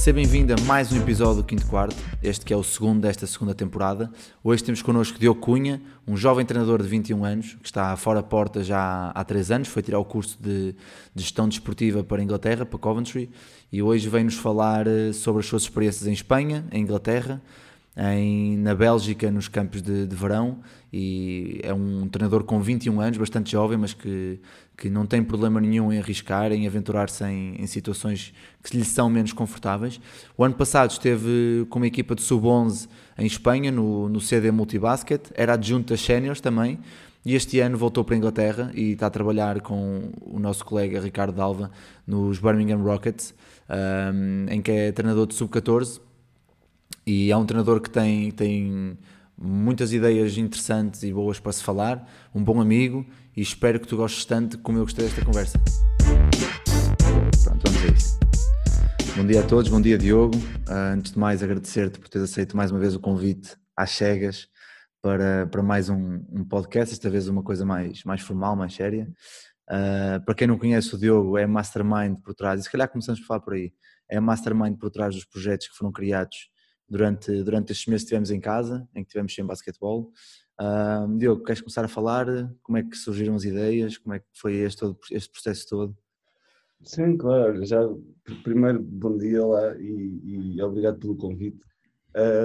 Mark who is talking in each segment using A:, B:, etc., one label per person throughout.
A: Seja bem-vindo a mais um episódio do Quinto Quarto, este que é o segundo desta segunda temporada. Hoje temos connosco Diogo Cunha, um jovem treinador de 21 anos, que está fora porta já há 3 anos, foi tirar o curso de, gestão desportiva para a Inglaterra, para Coventry, e hoje vem-nos falar eh, sobre as suas experiências em Espanha, em Inglaterra, em, na Bélgica, nos campos de, de, verão, e é um treinador com 21 anos, bastante jovem, mas que, que não tem problema nenhum em arriscar, em aventurar-se em, em, situações que lhe são menos confortáveis. O ano passado esteve com uma equipa de sub-11 em Espanha, no, no CD Multibasket, era adjunto das séniores também, e este ano voltou para a Inglaterra e está a trabalhar com o nosso colega Ricardo Dalva nos Birmingham Rockets, um, em que é treinador de sub-14 e é um treinador que tem, tem muitas ideias interessantes e boas para se falar, um bom amigo e espero que tu gostes tanto como eu gostei desta conversa. Pronto, vamos a isso. Bom dia a todos, bom dia Diogo. Uh, antes de mais agradecer-te por teres aceito mais uma vez o convite às cegas para, para mais um, um podcast, esta vez uma coisa mais, mais formal, mais séria. Uh, para quem não conhece o Diogo, é mastermind por trás, e se calhar começamos por falar por aí, é mastermind por trás dos projetos que foram criados durante, durante estes meses que estivemos em casa, em que tivemos sem basquetebol. Uh, Diogo, queres começar a falar? Como é que surgiram as ideias? Como é que foi este, todo, este processo todo?
B: Sim, claro. Já, primeiro, bom dia lá e, e obrigado pelo convite.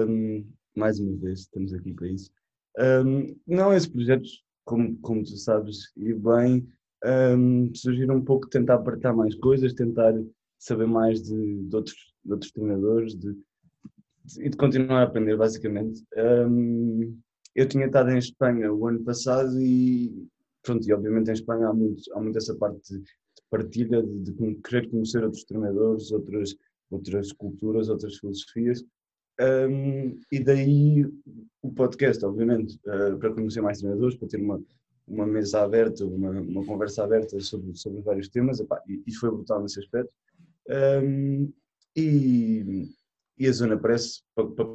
B: Um, mais uma vez, estamos aqui para isso. Um, não, esses projetos, como, como tu sabes, e bem, um, surgiram um pouco de tentar apertar mais coisas, tentar saber mais de, de outros, de outros treinadores, de, e de continuar a aprender, basicamente. Um, eu tinha estado em Espanha o ano passado e, pronto, e obviamente em Espanha há muito, há muito essa parte de, partilha, de, de, querer conhecer outros treinadores, outras, outras culturas, outras filosofias. Um, e daí o podcast, obviamente, uh, para conhecer mais treinadores, para ter uma, uma mesa aberta, uma, uma conversa aberta sobre, sobre vários temas, epá, e, e foi brutal nesse aspecto. Um, e, e a zona parece, para, para,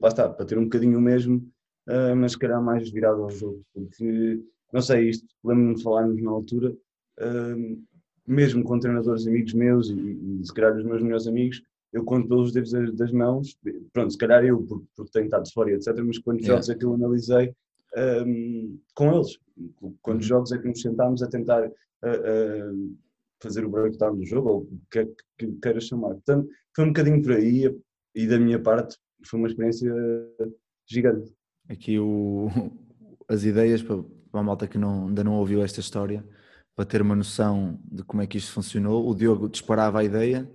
B: lá está, para ter um bocadinho o mesmo, uh, mas se calhar mais virado ao jogo, porque, não sei, isto, lembro-me de falarmos na altura, uh, mesmo com treinadores amigos meus e, e, se calhar os meus melhores amigos, eu conto pelos dedos das, mãos, pronto, se calhar eu, porque, porque tenho estado fora etc, mas quantos yeah. jogos é que eu analisei um, com eles, quantos uhum. jogos é que nos sentámos a tentar uh, fazer o breakdown do jogo, ou o que é que queiras chamar. Portanto, foi um bocadinho por aí, e da minha parte foi uma experiência gigante.
A: Aqui o, as ideias para, para a malta que não, ainda não ouviu esta história, para ter uma noção de como é que isto funcionou, o Diogo disparava a ideia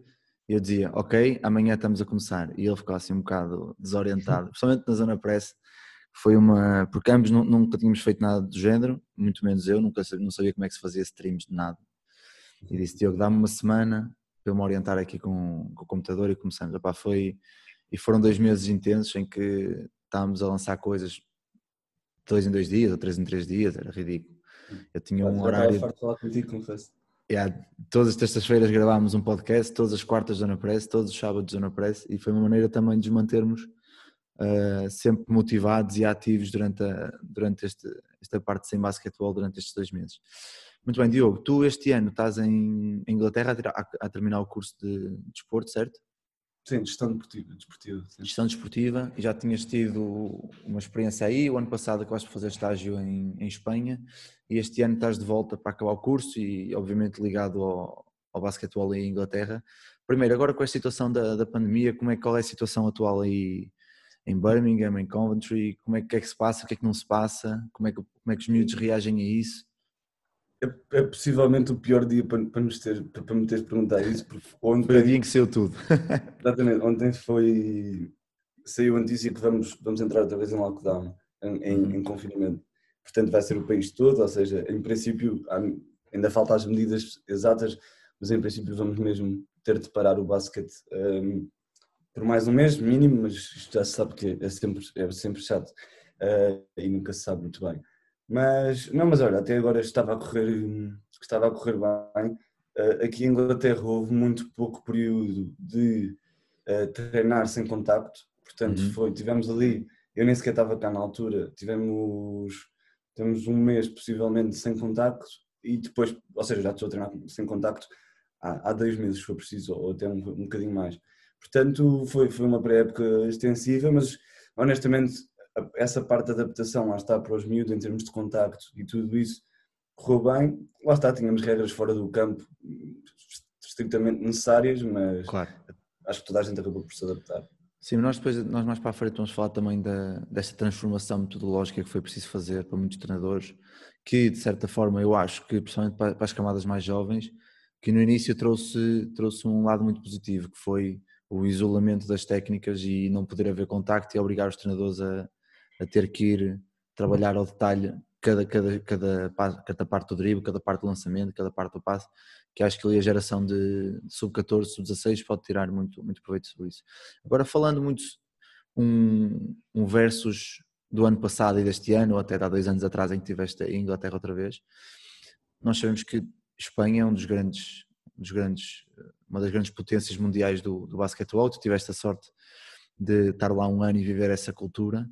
A: e eu dizia, ok, amanhã estamos a começar. E ele ficou assim um bocado desorientado, principalmente na zona press. Foi uma. Porque ambos nunca tínhamos feito nada do género, muito menos eu, nunca sabia, não sabia como é que se fazia streams de nada. E disse, Diogo, dá-me uma semana para eu me orientar aqui com, com o computador e começamos. Epá, foi, e foram dois meses intensos em que estávamos a lançar coisas dois em dois dias ou três em três dias, era ridículo. Eu tinha um horário. Yeah, todas as terças-feiras gravámos um podcast, todas as quartas Zona Press, todos os sábados Zona Press, e foi uma maneira também de nos mantermos uh, sempre motivados e ativos durante, a, durante este, esta parte sem basquetebol durante estes dois meses. Muito bem, Diogo, tu este ano estás em Inglaterra a, a terminar o curso de desporto, certo?
B: Sim, gestão desportiva. desportiva.
A: Gestão desportiva, já tinhas tido uma experiência aí, o ano passado acabaste de fazer estágio em, em Espanha, e este ano estás de volta para acabar o curso e obviamente ligado ao, ao basquetebol em Inglaterra. Primeiro, agora com a situação da, da pandemia, como é, qual é a situação atual aí em Birmingham, em Coventry, como é que, é que se passa, o que é que não se passa, como é que, como é que os miúdos reagem a isso?
B: É, é, possivelmente o pior dia para, para, nos ter, para me teres perguntar isso. Porque
A: ontem, foi o dia em que saiu tudo.
B: exatamente, ontem foi. Saiu a notícia que vamos, vamos entrar outra vez em lockdown, em, em, uhum. em confinamento. Portanto, vai ser o país todo, ou seja, em princípio, ainda faltam as medidas exatas, mas em princípio vamos mesmo ter de parar o basquete um, por mais um mês, mínimo, mas isto já se sabe que é sempre, é sempre chato uh, e nunca se sabe muito bem. Mas, não, mas olha, até agora estava a correr, estava a correr bem. Uh, aqui em Inglaterra houve muito pouco período de uh, treinar sem contacto, portanto uhum. foi, tivemos ali, eu nem sequer estava cá na altura, tivemos, tivemos um mês possivelmente sem contacto e depois, ou seja, já estou a treinar sem contacto há, há dois meses, se for preciso, ou até um, um bocadinho mais. Portanto, foi, foi uma pré-época extensiva, mas honestamente essa parte da adaptação lá está para os miúdos em termos de contacto e tudo isso correu bem. Lá está, tínhamos regras fora do campo estritamente necessárias, mas claro. acho que toda a gente acabou por se adaptar.
A: Sim, nós depois, nós mais para a frente vamos falar também da, desta transformação metodológica que foi preciso fazer para muitos treinadores, que de certa forma eu acho que, principalmente para, para as camadas mais jovens, que no início trouxe, trouxe um lado muito positivo, que foi o isolamento das técnicas e não poder haver contacto e obrigar os treinadores a, a ter que ir trabalhar ao detalhe cada, cada, cada, cada parte do drible, cada parte do lançamento, cada parte do passe, que acho que ali a geração de sub-14, sub-16 pode tirar muito, muito proveito sobre isso. Agora falando muito um, um versus do ano passado e deste ano, ou até há dois anos atrás em que tiveste a Inglaterra outra vez, nós sabemos que Espanha é um dos grandes, dos grandes uma das grandes potências mundiais do, do basquetebol, tu tiveste a sorte de estar lá um ano e viver essa cultura.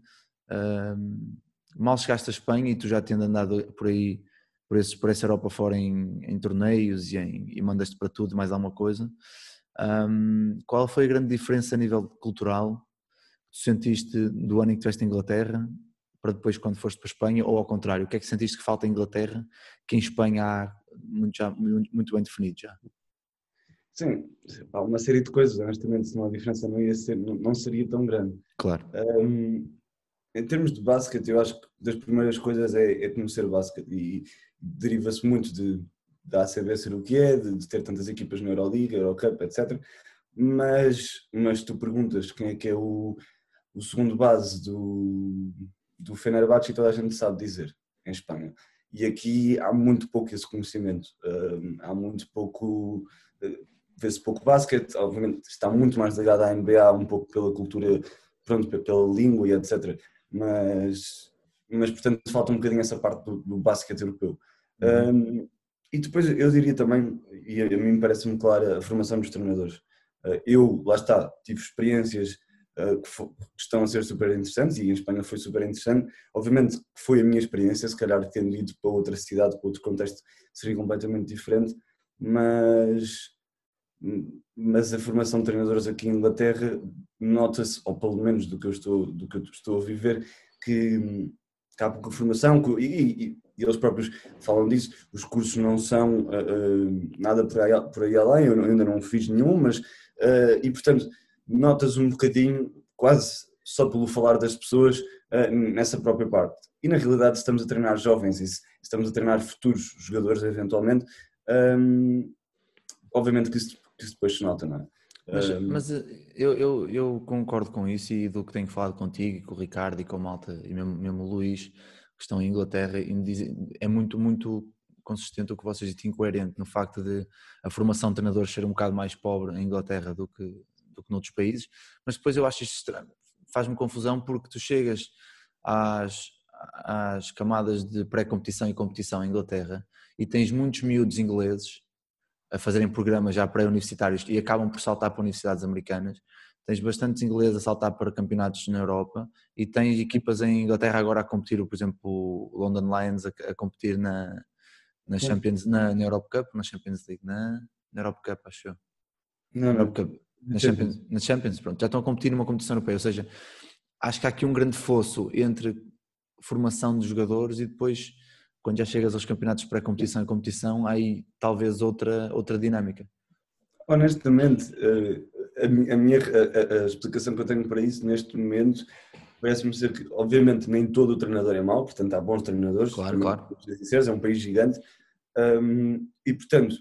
A: Um, mal chegaste a Espanha e tu já tendo andado por aí, por, esse, por essa Europa fora em, em torneios e, em, e mandaste para tudo mais alguma coisa. Um, qual foi a grande diferença a nível cultural que tu sentiste do ano em que estiveste em Inglaterra para depois quando foste para a Espanha ou ao contrário? O que é que sentiste que falta em Inglaterra que em Espanha há muito, já, muito bem definido já?
B: Sim, há uma série de coisas, honestamente, senão a diferença não, ia ser, não, não seria tão grande.
A: Claro.
B: Um, em termos de basquete, eu acho que das primeiras coisas é, é conhecer basquete e deriva-se muito de, da ACB ser o que é, de, de, ter tantas equipas na Euroliga, Eurocup, etc. Mas, mas tu perguntas quem é que é o, o segundo base do, do Fenerbahçe e toda a gente sabe dizer, em Espanha. E aqui há muito pouco esse conhecimento, um, há muito pouco vê-se pouco basquete, obviamente está muito mais ligado à NBA, um pouco pela cultura, pronto, pela língua e etc. Mas, mas portanto falta um bocadinho essa parte do, do basquete europeu. Uhum. Um, e depois eu diria também, e a mim parece-me clara, a formação dos treinadores. Uh, eu, lá está, tive experiências que, que, estão a ser super interessantes e em Espanha foi super interessante. Obviamente foi a minha experiência, se calhar tendo ido para outra cidade, para outro contexto, seria completamente diferente, mas mas a formação de treinadores aqui em Inglaterra nota-se, ou pelo menos do que eu estou, do que estou a viver, que, que há pouca formação e, e, e, eles próprios falam disso, os cursos não são uh, uh, nada por aí, por aí além, eu ainda não fiz nenhum, mas uh, e portanto notas um bocadinho, quase só pelo falar das pessoas nessa própria parte. E na realidade estamos a treinar jovens e estamos a treinar futuros jogadores eventualmente. Um, obviamente que isso que isso depois se nota, não é?
A: Mas, mas eh, eu, eu, eu, concordo com isso e do que tenho falado contigo e com o Ricardo e com o Malta e mesmo, mesmo o Luís, que estão em Inglaterra, e me dizem, é muito, muito consistente o que vocês dizem, incoerente no facto de a formação de treinadores ser um bocado mais pobre em Inglaterra do que, do que noutros países, mas depois eu acho isto estranho, faz-me confusão porque tu chegas às, às camadas de pré-competição e competição em Inglaterra e tens muitos miúdos ingleses a fazerem programas já pré-universitários e acabam por saltar para universidades americanas. Tens bastantes ingleses a saltar para campeonatos na Europa e tens equipas em Inglaterra agora a competir, por exemplo, o London Lions a, a competir na, na Champions, na, na Europe Cup, na Champions League, na, na Europe Cup, acho eu.
B: Não, não. Cup,
A: na Champions, na Champions, pronto, já estão a competir numa competição europeia, ou seja, acho que há aqui um grande fosso entre formação de jogadores e depois quando já chegas aos campeonatos pré-competição e competição, há aí talvez outra, outra dinâmica.
B: Honestamente, eh, a minha a, a, explicação que eu tenho para isso neste momento parece-me ser que, obviamente, nem todo o treinador é mau, portanto, há bons treinadores.
A: Claro, claro.
B: É um país gigante. Um, e, portanto,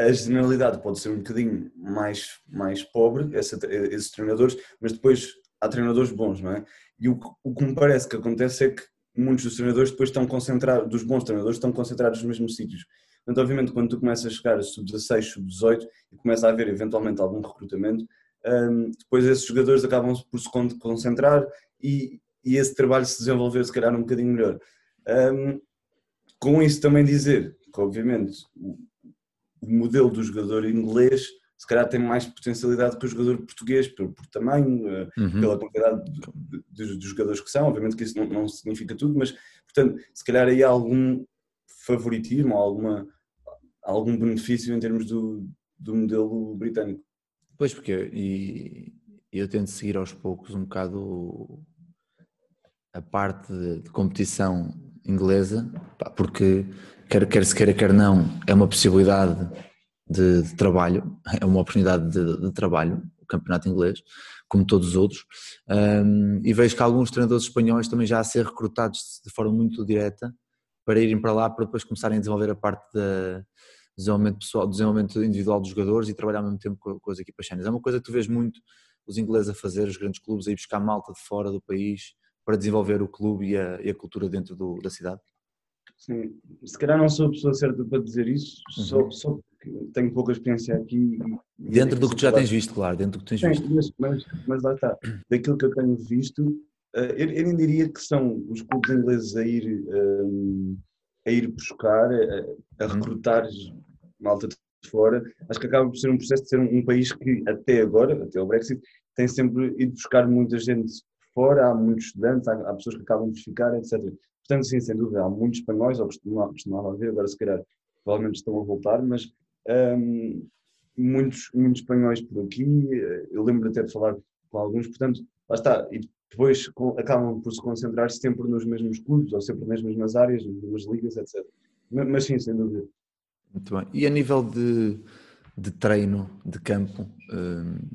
B: a generalidade pode ser um bocadinho mais, mais pobre, essa, esses treinadores, mas depois há treinadores bons, não é? E o, o que me parece que acontece é que muitos dos treinadores depois estão concentrados, dos bons treinadores estão concentrados nos mesmos sítios. Portanto, obviamente, quando tu começas a chegar a sub-16, sub-18 e começa a haver eventualmente algum recrutamento, um, depois esses jogadores acabam por se concentrar e, e, esse trabalho se desenvolver se calhar um bocadinho melhor. Um, com isso também dizer que obviamente o modelo do jogador inglês se calhar tem mais potencialidade que o jogador português, por, por tamanho, eh, uhum. pela quantidade de, de, de, jogadores que são, obviamente que isso não, não, significa tudo, mas portanto, se calhar aí há algum favoritismo, alguma, algum benefício em termos do, do modelo britânico.
A: Pois, porque e, eu tento seguir aos poucos um bocado a parte de, de competição inglesa, porque quer, quer se queira, quer não, é uma possibilidade de, de trabalho, é uma oportunidade de, de, trabalho, o campeonato inglês, como todos os outros, um, e vejo que alguns treinadores espanhóis também já a ser recrutados de forma muito direta para irem para lá para depois começarem a desenvolver a parte da desenvolvimento pessoal, desenvolvimento individual dos jogadores e trabalhar ao mesmo tempo com, com as equipas séniores. É uma coisa que tu vês muito os ingleses a fazer, os grandes clubes, a ir buscar malta de fora do país para desenvolver o clube e a, e a cultura dentro do, da cidade?
B: Sim, se calhar não sou a pessoa certa para dizer isso, uhum. só, só tenho pouca experiência aqui.
A: Dentro do que tu já tens visto, claro, dentro do que tens visto.
B: Mas, mas, mas lá está, daquilo que eu tenho visto, eh, eu, eu nem diria que são os clubes ingleses a ir, eh, a ir buscar, a, a uhum. recrutar malta de fora, acho que acaba por ser um processo de ser um, um país que até agora, até o Brexit, tem sempre ido buscar muita gente fora, há muitos estudantes, há, há pessoas que acabam de ficar, etc. Portanto, sim, sem dúvida, há muitos espanhóis, ou costumava haver, agora se calhar provavelmente estão a voltar, mas um, muitos, muitos espanhóis por aqui, eh, eu lembro até de falar com alguns, portanto, lá está, e depois acabam por se concentrar sempre nos mesmos clubes, ou sempre nas mesmas áreas, nas mesmas ligas, etc. Mas, mas sim, sem dúvida.
A: Muito bem. E a nível de, de treino, de campo,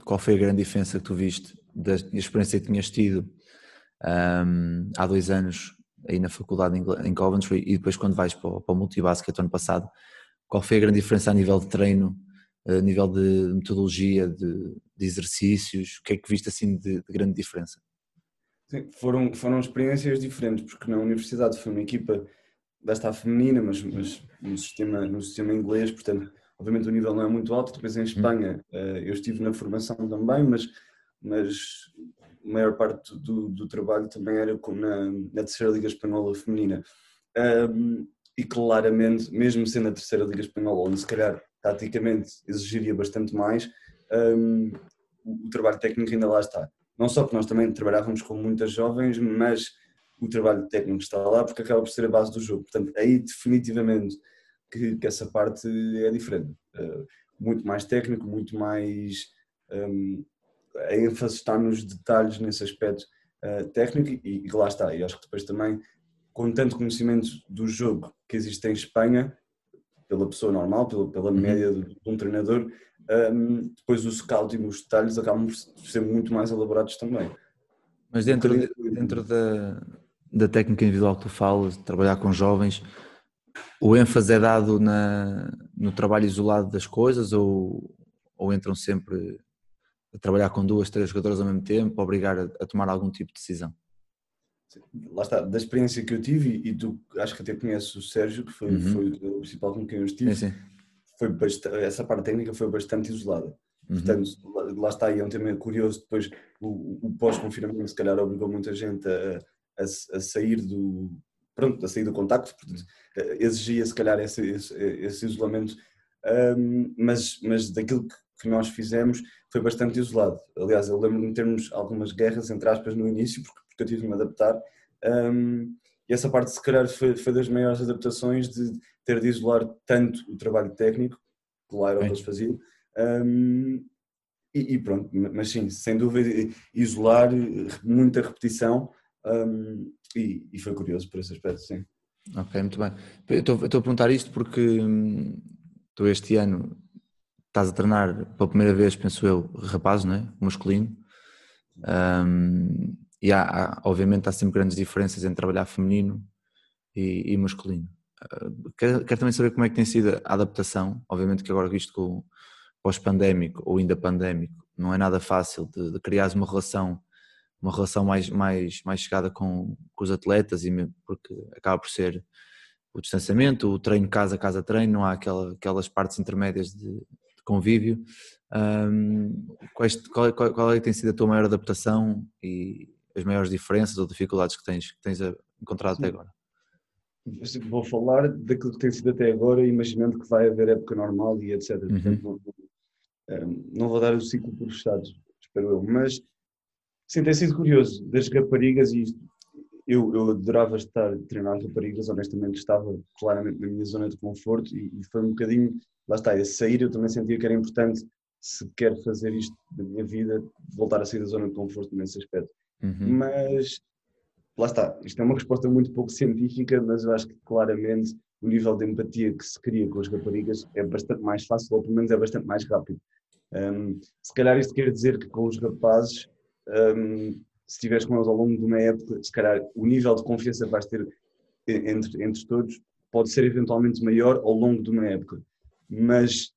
A: qual foi a grande diferença que tu viste da experiência que tinhas tido um, há dois anos aí na faculdade em Coventry e depois quando vais para para o Multibasket ano passado, qual foi a grande diferença a nível de treino, a nível de metodologia, de, de exercícios? O que é que viste assim de, de grande diferença?
B: Sim, foram, foram experiências diferentes, porque na universidade foi uma equipa basta feminina, mas, mas no, sistema, no sistema inglês, portanto, obviamente o nível não é muito alto. Depois em. Espanha eh, eu estive na formação também, mas, mas a maior parte do, do trabalho também era na, na terceira Liga Espanhola Feminina. Um, e claramente, mesmo sendo a terceira Liga Espanhola, onde se calhar taticamente exigiria bastante mais, um, o, trabalho técnico ainda lá está. Não só porque nós também trabalhávamos com muitas jovens, mas o trabalho técnico está lá porque acaba por ser a base do jogo. Portanto, aí definitivamente que, que essa parte é diferente. Uh, muito mais técnico, muito mais. Um, a ênfase está nos detalhes nesse aspecto uh, técnico e, e lá está. E acho que depois também com tanto conhecimento do jogo que existe em Espanha, pela pessoa normal, pela, pela uhum. média de, um treinador, um, depois o scout e os detalhes acabam por ser muito mais elaborados também.
A: Mas dentro, de, dentro da, da técnica individual que tu falas, de trabalhar com jovens, o ênfase é dado na, no trabalho isolado das coisas ou, ou entram sempre a trabalhar com duas, três jogadores ao mesmo tempo, obrigar a, a tomar algum tipo de decisão?
B: Lá está, da experiência que eu tive, e tu acho que até conheces o Sérgio, que foi, uhum. foi o principal com quem eu estive, sim, sim. Foi bastante, essa parte técnica foi bastante isolada. Uhum. Portanto, lá, está, e é um tema curioso, depois o, o pós-confinamento se calhar obrigou muita gente a, a, a, sair do pronto, a sair do contacto, portanto, exigia se calhar esse, esse, esse isolamento, um, mas, mas daquilo que, que nós fizemos foi bastante isolado. Aliás, eu lembro-me de termos algumas guerras, entre aspas, no início, porque porque eu tive de me adaptar. Um, e essa parte, se calhar, foi, foi, das maiores adaptações de ter de isolar tanto o trabalho técnico, que lá era o que eles faziam, um, e, e, pronto, mas sim, sem dúvida, isolar, muita repetição, um, e, e, foi curioso por esse aspecto, sim.
A: Ok, muito bem. Eu estou, estou a perguntar isto porque hum, tu este ano estás a treinar pela primeira vez, penso eu, rapaz, não é? Masculino. Um, e há, há, obviamente há sempre grandes diferenças entre trabalhar feminino e, e masculino. Uh, quero, quero, também saber como é que tem sido a adaptação, obviamente que agora visto com pós-pandémico ou ainda pandémico, não é nada fácil de, de criar uma relação uma relação mais, mais, mais chegada com, com os atletas e porque acaba por ser o distanciamento, o treino casa, casa treino, não há aquela, aquelas partes intermédias de, de convívio. Um, qual, qual, qual é que tem sido a tua maior adaptação e as maiores diferenças ou dificuldades que tens, que tens encontrado até agora?
B: Vou falar daquilo que tem sido até agora, imaginando que vai haver época normal e etc.
A: Uhum.
B: Portanto, não, não vou dar o ciclo por fechado, espero eu. Mas, sim, tem sido curioso. Das raparigas, e eu, eu adorava estar a treinar raparigas, honestamente estava claramente na minha zona de conforto e, e foi um bocadinho, lá está, a sair eu também sentia que era importante, se quero fazer isto da minha vida, voltar a sair da zona de conforto nesse aspecto.
A: Uhum.
B: Mas lá está, isto é uma resposta muito pouco científica, mas eu acho que claramente o nível de empatia que se cria com as raparigas é bastante mais fácil, ou pelo menos é bastante mais rápido. Um, se calhar isto quer dizer que com os rapazes, um, se estiveres com eles ao longo de uma época, se calhar o nível de confiança que vais ter entre, entre todos pode ser eventualmente maior ao longo de uma época. Mas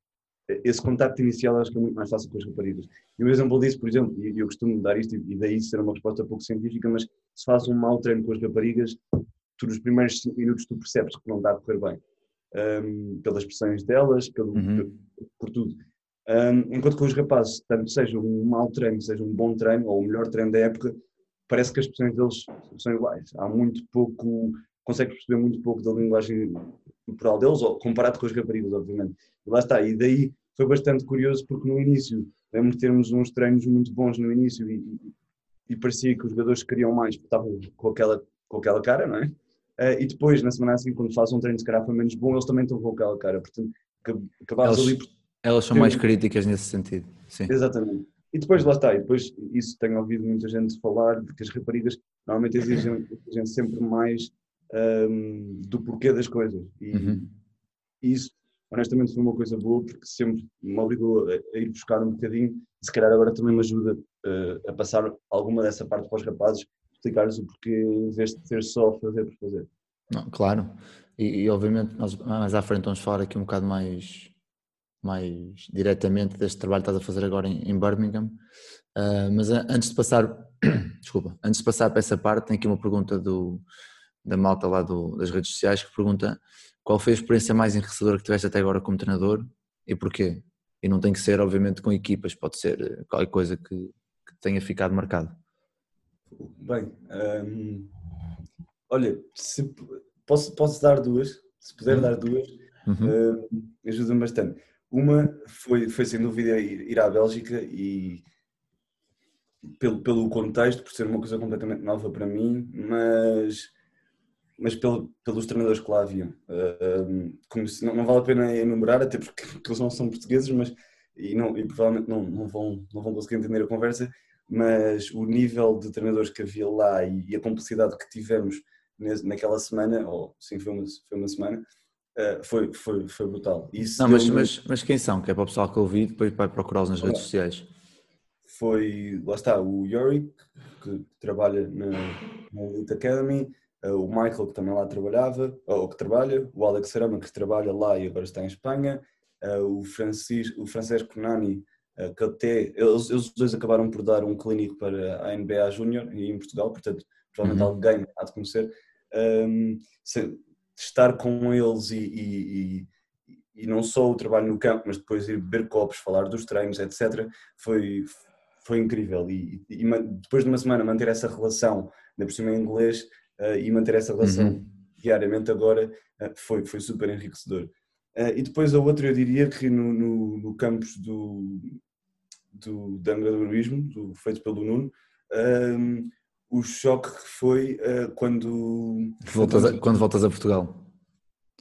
B: esse contacto inicial acho que é muito mais fácil com as raparigas. E um exemplo disso, por exemplo, e eu costumo dar isto e daí ser uma resposta pouco científica, mas se faz um mau treino com as raparigas, tu nos primeiros 5 minutos tu percebes que não está a correr bem. Um, pelas pressões delas, pelo,
A: Uhum.
B: por tudo. Um, enquanto que os rapazes, tanto seja um mau treino, seja um bom treino, ou o melhor treino da época, parece que as pressões deles são iguais. Há muito pouco, consegues perceber muito pouco da linguagem corporal deles, ou comparado com as raparigas, obviamente. E lá está, e daí foi bastante curioso porque no início, lembro de termos uns treinos muito bons no início e, e, parecia que os jogadores queriam mais porque estavam com aquela, com aquela cara, não é? Uh, e depois, na semana assim, quando faz um treino se calhar foi menos bom, eles também estão com aquela cara. Portanto, acabavas
A: Eles-
B: ali por
A: Elas são mais críticas nesse sentido. Sim.
B: Exatamente. E depois lá está, e depois isso tenho ouvido muita gente falar de que as raparigas normalmente exigem, exigem sempre mais hum, do porquê das coisas. E
A: Uhum.
B: isso, honestamente, foi uma coisa boa porque sempre me obrigou a, a ir buscar um bocadinho e se calhar agora também me ajuda eh, a passar alguma dessa parte para os rapazes, explicar-lhes o porquê em vez de ser só fazer por fazer.
A: Não, claro. E, e, obviamente nós mais à frente vamos falar aqui um bocado mais, mais diretamente deste trabalho que estás a fazer agora em, em Birmingham. Ah, mas a- antes de passar, desculpa, antes de passar para essa parte, tem aqui uma pergunta do, da malta lá do- das redes sociais que pergunta qual foi a experiência mais enriquecedora que tiveste até agora como treinador e porquê? E não tem que ser, obviamente, com equipas, pode ser eh, qualquer coisa que, que tenha ficado marcado.
B: Bem, hum, olha, se, posso, posso dar duas, se puder
A: Hum.
B: dar duas.
A: Uhum.
B: Uh, ajuda-me bastante. Uma foi, foi sem dúvida ir, ir à Bélgica e pelo, pelo contexto, por ser uma coisa completamente nova para mim, mas, mas pelo, pelos treinadores que lá haviam. Uh, um, não, não vale a pena enumerar, até porque, porque eles não são portugueses, mas e, não, e provavelmente não, não, vão, não vão conseguir entender a conversa, mas o nível de treinadores que havia lá e, e a complexidade que tivemos nesse- naquela semana, ou sim, foi uma, foi uma semana, Uh, foi, foi, foi brutal. Isso
A: Não, mas, mas, mas quem são? Que é para o pessoal que ouvi depois vai procurá-los nas redes sociais.
B: foi, lá está, o Yorick, que trabalha na, na Elite Academy, o Michael, que também lá trabalhava, ou que trabalha, o Alex Serama, que trabalha lá e agora está em Espanha, uh, o, Francis, o Francesco Nani, uh, que até, eles, eles dois acabaram por dar um clínico para a NBA Júnior em Portugal, portanto, provavelmente
A: Uhum.
B: alguém há de conhecer. Um, se- estar com eles e, e- e- e não só o trabalho no campo, mas depois ir beber copos, falar dos treinos, etc., foi, foi incrível. E, depois de uma semana manter essa relação, ainda por cima em inglês, eh, e manter essa relação
A: Uhum.
B: diariamente agora, eh, foi, foi super enriquecedor. Eh, e depois a outra, eu diria que no, no, no campus do, do, de angadorismo, do, feito pelo Nuno, ehm, o choque que foi eh, quando
A: Voltas a- quando voltas a Portugal.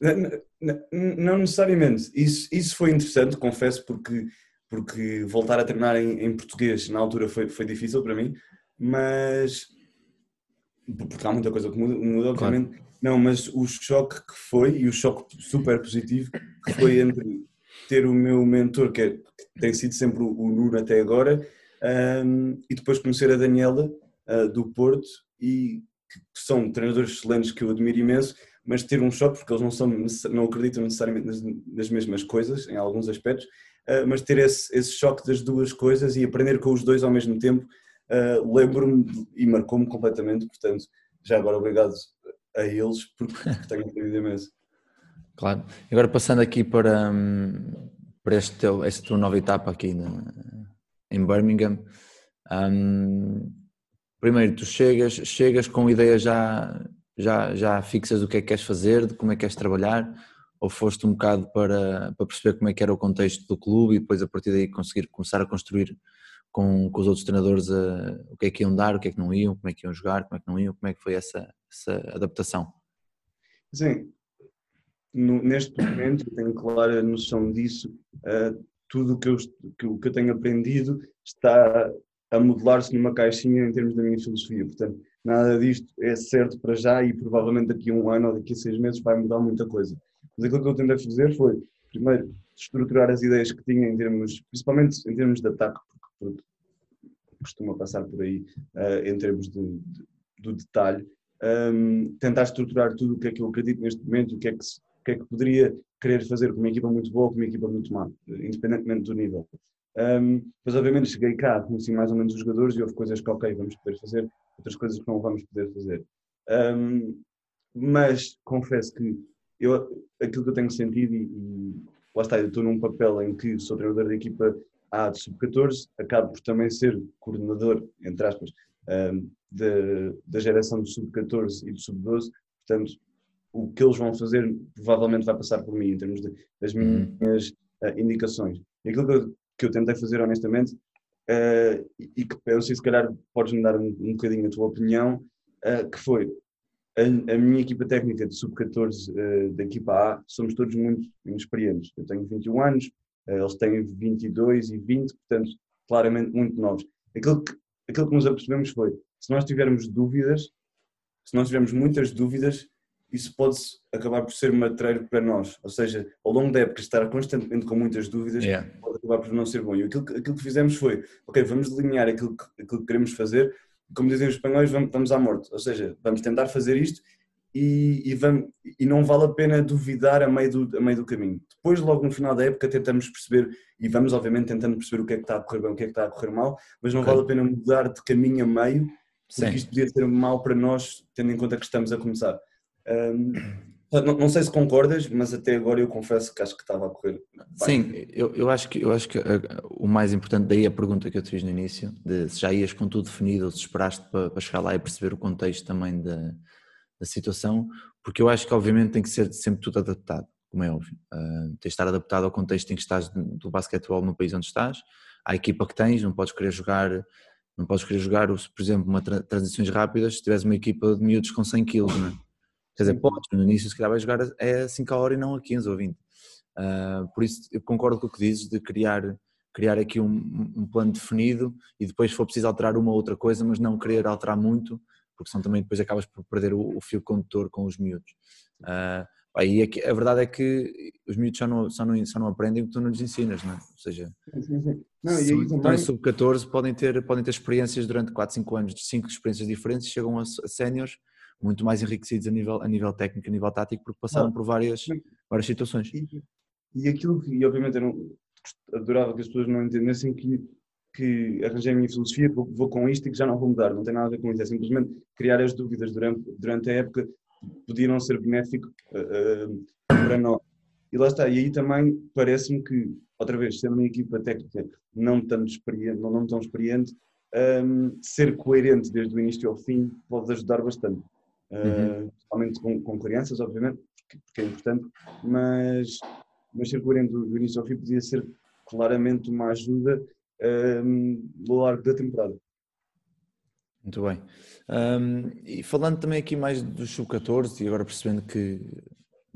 B: N- n- Não necessariamente. Isso, isso foi interessante, confesso, porque, porque voltar a treinar em, em português na altura foi, foi difícil para mim, mas. Porque há muita coisa que muda, muda obviamente. Não, mas o choque que foi, e o choque super positivo, que foi entre ter o meu mentor, que, é- que tem sido sempre o, o Nuno até agora, ahm, e depois conhecer a Daniela ah, do Porto, e que são treinadores excelentes que eu admiro imenso, mas ter um choque, porque eles não, são, não acreditam necessariamente nas, nas mesmas coisas, em alguns aspectos, ah, mas ter esse, esse choque das duas coisas e aprender com os dois ao mesmo tempo, ah, lembro-me e marcou-me completamente, portanto, já agora obrigado a eles, porque, porque tenho aprendido imenso.
A: Claro. Agora passando aqui para, hum, para este teu, esta tua nova etapa aqui na, em Birmingham. Um, primeiro, tu chegas, chegas com ideias já, já, já fixas do que é que queres fazer, de como é que queres trabalhar, ou foste um bocado para, para perceber como é que era o contexto do clube e depois a partir daí conseguir começar a construir com, com os outros treinadores a, o que é que iam dar, o que é que não iam, como é que iam jogar, como é que não iam, como é que foi essa, essa adaptação?
B: Sim, no, neste momento tenho clara noção disso. Uh, tudo o que que, que eu tenho aprendido está a modelar-se numa caixinha em termos da minha filosofia. Portanto, nada disto é certo para já e provavelmente daqui a um ano ou daqui a seis meses vai mudar muita coisa. Mas aquilo que eu tentei fazer foi, primeiro, estruturar as ideias que tinha em termos, principalmente em termos de ataque, costuma passar por aí uh, em termos de, de, do detalhe, um, tentar estruturar tudo o que é que eu acredito neste momento, o que é que, o que, é que poderia querer fazer com uma equipa muito boa, com uma equipa muito má, independentemente do nível. Um, mas obviamente cheguei cá, conheci mais ou menos os jogadores e houve coisas que ok, vamos poder fazer, outras coisas que não vamos poder fazer. Um, mas confesso que eu, aquilo que eu tenho sentido e, e lá está, eu estou num papel em que sou treinador da equipa A de sub-14, acabo por também ser coordenador, entre aspas, da, da geração do sub-14 e do sub-12, portanto o que eles vão fazer provavelmente vai passar por mim em termos de, das uhum. minhas uh, indicações. E aquilo que eu, que eu, tentei fazer honestamente, uh, e, que eu sei se calhar podes-me dar um, um bocadinho a tua opinião, uh, que foi a, a, minha equipa técnica de sub-14 da equipa A, somos todos muito inexperientes. Eu tenho 21 anos, eles têm 22 e 20, portanto, claramente muito novos. Aquilo que, aquilo que nos apercebemos foi, se nós tivermos dúvidas, se nós tivermos muitas dúvidas, isso pode acabar por ser matreiro para nós. Ou seja, ao longo da época, estar constantemente com muitas dúvidas yeah. pode acabar por não ser bom. E aquilo, aquilo que fizemos foi, ok, vamos delinear aquilo que, aquilo que queremos fazer, como dizem os espanhóis, vamos, vamos à morte. Ou seja, vamos tentar fazer isto e, e, vamos, e não vale a pena duvidar a meio, do, a meio do caminho. Depois, logo no final da época, tentamos perceber, e vamos obviamente tentando perceber o que é que está a correr bem, o que é que está a correr mal, mas não okay. vale a pena mudar de caminho a meio, porque Sim. isto podia ser mal para nós, tendo em conta que estamos a começar. Um, não, não, sei se concordas, mas até agora eu confesso que acho que estava a correr. Bem.
A: Sim, eu, eu acho que, eu acho que o mais importante, daí a pergunta que eu te fiz no início, de se já ias com tudo definido ou se esperaste para, para chegar lá e perceber o contexto também da, da situação, porque eu acho que obviamente tem que ser sempre tudo adaptado, como é óbvio. Uh, tens de estar adaptado ao contexto em que estás do basquetebol no país onde estás, à equipa que tens, não podes querer jogar não podes querer jogar, por exemplo, uma tra transições rápidas se tiveres uma equipa de miúdos com 100 kg, não é? Quer dizer, podes, no início se calhar vais jogar é 5 a hora e não a 15 ou 20. Uh, ah, por isso eu concordo com o que dizes de criar, criar aqui um, um, plano definido e depois se for preciso alterar uma ou outra coisa, mas não querer alterar muito, porque senão também depois acabas por perder o, o fio condutor com os miúdos. Uh, aí a verdade é que os miúdos só não, só não, só não aprendem o que tu não lhes ensinas, não é? Ou seja. Não, se estão em sub-14 podem ter, podem ter experiências durante 4, 5 anos, de 5 experiências diferentes, chegam a, a séniores muito mais enriquecidos a nível, a nível técnico, a nível tático, porque passaram ah, por várias, várias situações.
B: E, e aquilo que, e obviamente, eu não, adorava que as pessoas não entendessem que, que arranjei a minha filosofia, vou, vou, com isto e que já não vou mudar, não tem nada a ver com isso, é simplesmente criar as dúvidas durante, durante a época podia não ser benéfico uh, uh, para nós. E lá está, e aí também parece-me que, outra vez, sendo uma equipa técnica não tão experiente, não, não tão experiente um, ser coerente desde o início ao fim pode ajudar bastante uhum. principalmente com, com, crianças, obviamente, porque, porque, é importante, mas, mas ser coerente do, do início ao fim podia ser claramente uma ajuda um, largo da temporada.
A: Muito bem. Um, e falando também aqui mais do sub-14 e agora percebendo que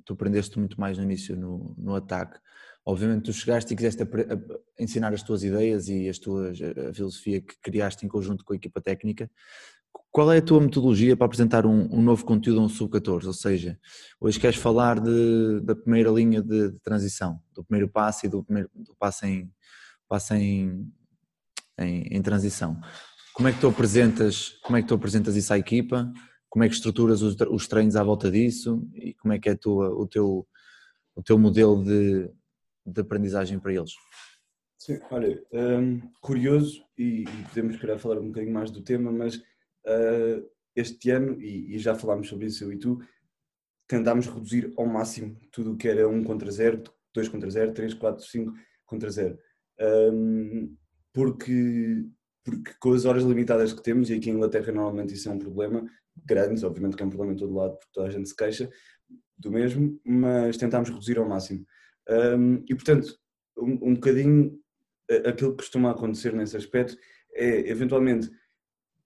A: tu aprendeste muito mais no início no, no ataque, obviamente tu chegaste e quiseste ensinar as tuas ideias e as tuas, a filosofia que criaste em conjunto com a equipa técnica, qual é a tua metodologia para apresentar um, um novo conteúdo a um sub-14? Ou seja, hoje queres falar de, da primeira linha de, de, transição, do primeiro passo e do, primeiro, do passo, em, passo em, em, em, transição. Como é que tu apresentas, como é que tu apresentas isso à equipa? Como é que estruturas os, os treinos à volta disso? E como é que é tua, o, teu, o teu modelo de, de aprendizagem para eles?
B: Sim, olha, um, curioso, e, e podemos querer falar um bocadinho mais do tema, mas uh, este ano, e, e, já falámos sobre isso eu e tu, tentámos reduzir ao máximo tudo o que era 1 contra 0, 2 contra 0, 3, 4, 5 contra 0. Um, porque, porque com as horas limitadas que temos, e aqui em Inglaterra normalmente isso é um problema grande, obviamente que é um problema em todo lado, porque toda a gente se queixa do mesmo, mas tentámos reduzir ao máximo. Um, e portanto, um, um bocadinho aquilo que costuma acontecer nesse aspecto é eventualmente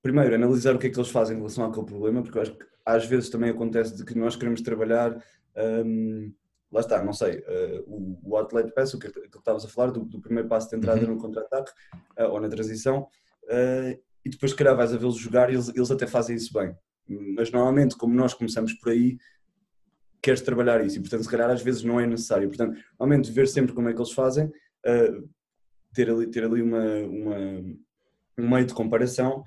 B: primeiro analisar o que é que eles fazem em relação àquele problema, porque eu acho que às vezes também acontece de que nós queremos trabalhar um, lá está, não sei, uh, o, o outlet pass, o que, que estavas a falar, do, do, primeiro passo de entrada uhum. no contra-ataque uh, ou na transição, uh, e depois, se calhar, vais a vê-los jogar e eles, eles até fazem isso bem. Mas normalmente, como nós começamos por aí, queres trabalhar isso e, portanto, se calhar às vezes não é necessário. Portanto, normalmente, ver sempre como é que eles fazem, ter ali, ter ali uma, uma, um meio de comparação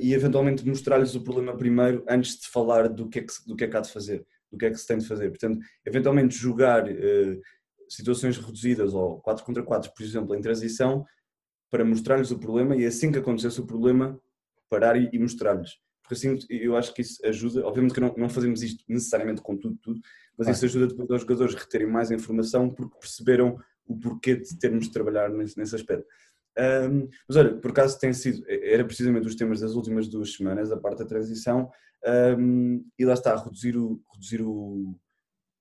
B: e, eventualmente, mostrar-lhes o problema primeiro antes de falar do que, é que, do que é que há de fazer do que é que se tem de fazer. Portanto, eventualmente jogar uh, situações reduzidas ou 4 contra 4, por exemplo, em transição, para mostrar-lhes o problema e assim que acontecesse o problema, parar e, e mostrar-lhes. Porque assim eu acho que isso ajuda, obviamente que não, não fazemos isto necessariamente com tudo, tudo, mas isso ajuda depois aos jogadores a reterem mais informação porque perceberam o porquê de termos de trabalhar nesse, nesse aspecto. Um, mas olha, por acaso tem sido, era precisamente os temas das últimas duas semanas, a parte da transição, um, e lá está, reduzir o, reduzir o,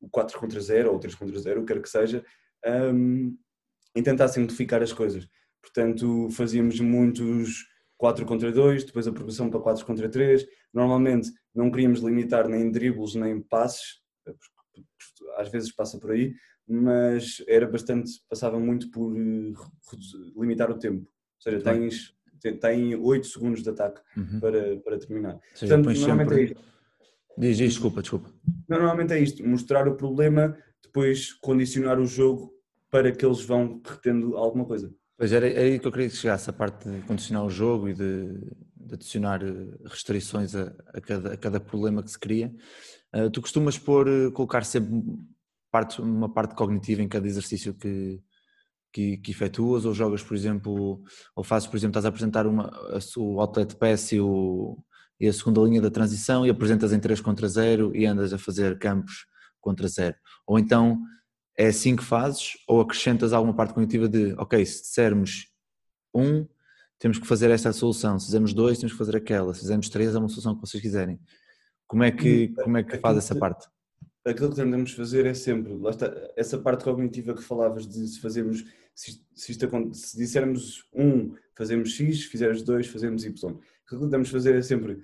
B: o 4 contra 0 ou o 3 contra 0, o que quer que seja, um, e tentar simplificar as coisas. Portanto, fazíamos muitos 4 contra 2, depois a progressão para 4 contra 3. Normalmente não queríamos limitar nem dribles nem passes, às vezes passa por aí, mas era bastante, passava muito por eh, limitar o tempo. Ou seja, tens tem 8 segundos de ataque uhum. para, para terminar.
A: Seja, Portanto, normalmente sempre... é isto. Diz, diz, desculpa, desculpa.
B: Normalmente é isto, mostrar o problema, depois condicionar o jogo para que eles vão retendo alguma coisa.
A: Pois era, era aí que eu queria que chegasse, a parte de condicionar o jogo e de, de adicionar eh, restrições a, a, cada, a cada problema que se cria. Uh, tu costumas pôr, colocar sempre parte, uma parte cognitiva em cada exercício que, que, que, efetuas ou jogas, por exemplo, ou fazes, por exemplo, estás a apresentar uma, a, o outlet pass e, o, e a segunda linha da transição e apresentas em 3 contra 0 e andas a fazer campos contra 0. Ou então é assim que fazes ou acrescentas alguma parte cognitiva de, ok, se dissermos um, temos que fazer esta solução, se fizermos dois, temos que fazer aquela, se fizermos três, é uma solução que vocês quiserem. Como é que, hum, como é que faz essa parte?
B: Aquilo que tentamos fazer é sempre, lá está, essa parte cognitiva que falavas de se fazermos se, se, isto, se dissermos um, fazemos X, se fizermos dois, fazemos Y. O que tentamos fazer é sempre,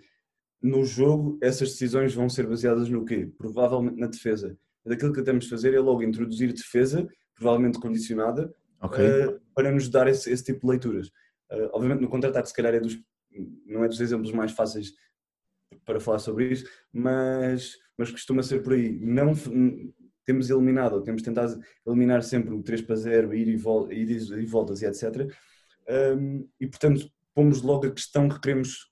B: no jogo, essas decisões vão ser baseadas no quê? Provavelmente na defesa. Aquilo que tentamos fazer é logo introduzir defesa, provavelmente condicionada, okay. uh, para nos dar esse, esse, tipo de leituras. Uh, obviamente no contra-ataque se calhar é dos, não é dos exemplos mais fáceis para falar sobre isso, mas, mas costuma ser por aí. Não, temos eliminado, ou temos tentado eliminar sempre o 3 para 0, ir e, volta, ir e voltas e etc. Um, e portanto, pomos logo a questão que queremos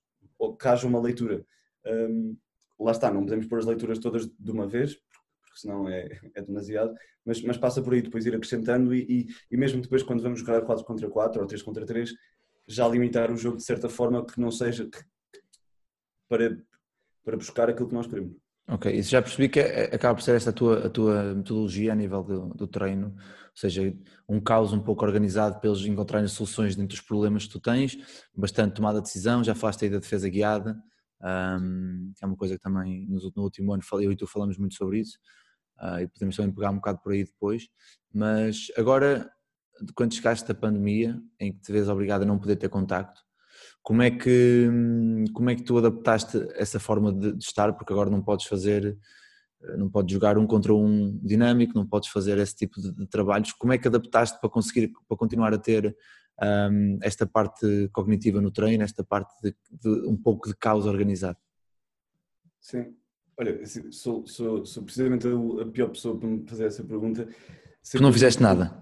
B: que haja uma leitura. Um, lá está, não podemos pôr as leituras todas de uma vez, porque senão é, é demasiado, mas, mas passa por aí, depois ir acrescentando e, e, e, mesmo depois quando vamos jogar 4 contra 4 ou 3 contra 3, já limitar o jogo de certa forma que não seja para, para buscar aquilo que nós queremos.
A: Ok, isso já percebi que é, é, acaba por ser esta a tua, a tua metodologia a nível do, do, treino, ou seja, um caos um pouco organizado para eles encontrarem soluções dentro dos problemas que tu tens, bastante tomada de decisão, já falaste aí da defesa guiada, um, é uma coisa que também no, no último ano eu e tu falamos muito sobre isso, uh, e podemos também pegar um bocado por aí depois, mas agora, quando chegaste da pandemia, em que te vês obrigado a não poder ter contacto, como é que, como é que tu adaptaste essa forma de, de, estar? Porque agora não podes fazer, eh, não podes jogar um contra um dinâmico, não podes fazer esse tipo de, de trabalhos. Como é que adaptaste para conseguir, para continuar a ter um, esta parte cognitiva no treino, esta parte de, de, um pouco de caos organizado?
B: Sim, olha, sou, sou, sou precisamente a pior pessoa para me fazer essa pergunta.
A: Tu não fizeste nada?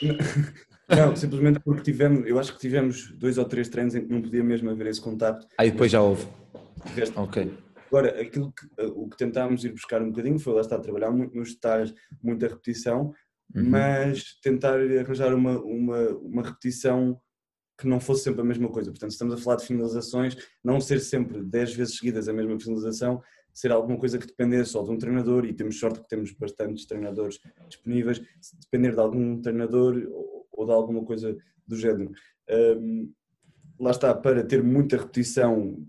B: Não, simplesmente porque tivemos, eu acho que tivemos dois ou três treinos em que não podia mesmo haver esse contacto.
A: Aí depois já houve. Ok.
B: Agora, aquilo que, eh, o que tentámos ir buscar um bocadinho foi lá estar a trabalhar muito nos detalhes, muita repetição, uhum. mas tentar arranjar uma, uma, uma repetição que não fosse sempre a mesma coisa. Portanto, estamos a falar de finalizações, não ser sempre 10 vezes seguidas a mesma finalização, ser alguma coisa que depender só de um treinador, e temos sorte que temos bastantes treinadores disponíveis, depender de algum treinador ou, de alguma coisa do género. Um, lá está, para ter muita repetição,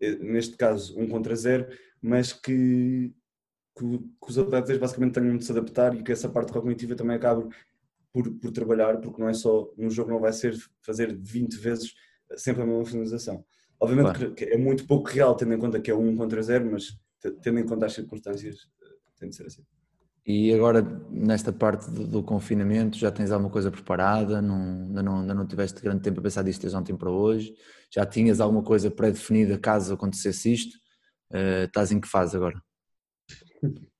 B: eh, neste caso um contra zero, mas que, que, que os atletas basicamente tenham de se adaptar e que essa parte cognitiva também acabe por, por trabalhar, porque não é só, no jogo não vai ser fazer 20 vezes sempre a mesma finalização. Obviamente
A: Claro.
B: que é muito pouco real, tendo em conta que é um contra zero, mas te- tendo em conta as circunstâncias, eh, tem de ser assim.
A: E agora, nesta parte do, do confinamento, já tens alguma coisa preparada? Não, ainda, não, ainda não tiveste grande tempo a pensar disto desde ontem para hoje? Já tinhas alguma coisa pré-definida caso acontecesse isto? Eh, estás em que fase agora?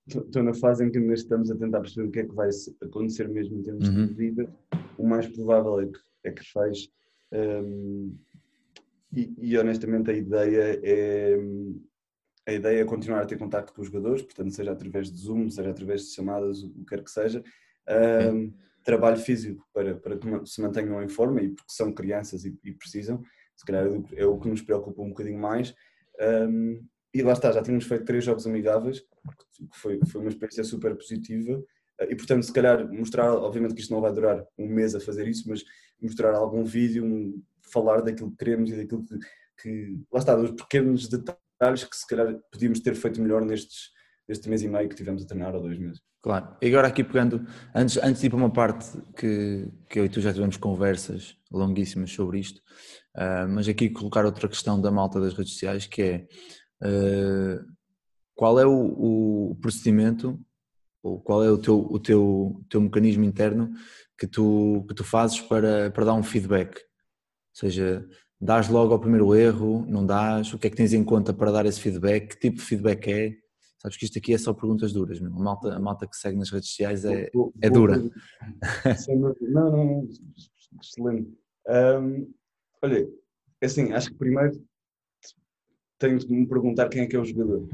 B: Estou na fase em que ainda estamos a tentar perceber o que é que vai acontecer mesmo em termos
A: Uhum.
B: de vida. O mais provável é que, é que faz. hum, e, e, honestamente a ideia é a ideia é continuar a ter contacto com os jogadores, portanto seja através de Zoom, seja através de chamadas, o que quer que seja. Hum, trabalho físico para, para que se mantenham em forma e porque são crianças e, e precisam, se calhar é o- é o que nos preocupa um bocadinho mais. Hum, e lá está, já tínhamos feito três jogos amigáveis, que foi, foi uma experiência super positiva. Eh, E portanto, se calhar mostrar, obviamente que isto não vai durar um mês a fazer isso, mas mostrar algum vídeo, um- falar daquilo que queremos e daquilo que, que lá está, dos pequenos detalhes que se calhar podíamos ter feito melhor nestes, neste mês e meio que tivemos a treinar, ou dois meses.
A: Claro. E agora aqui pegando, antes, antes de ir para uma parte que, que eu e tu já tivemos conversas longuíssimas sobre isto, ah, mas aqui colocar outra questão da malta das redes sociais que é ah, qual é o, o procedimento ou qual é o teu, o teu, teu mecanismo interno que tu, que tu fazes para, para dar um feedback? Ou seja, dás logo ao primeiro erro, não dás? O que é que tens em conta para dar esse feedback? Que tipo de feedback é? Sabes que isto aqui é só perguntas duras, meu. A malta, a malta que segue nas redes sociais é,
B: Vou-
A: é
B: vou-
A: dura.
B: Sem dúvida. Não, não, não, excelente. Ahm, olha, é assim, acho que primeiro tenho de me perguntar quem é que é o jogador.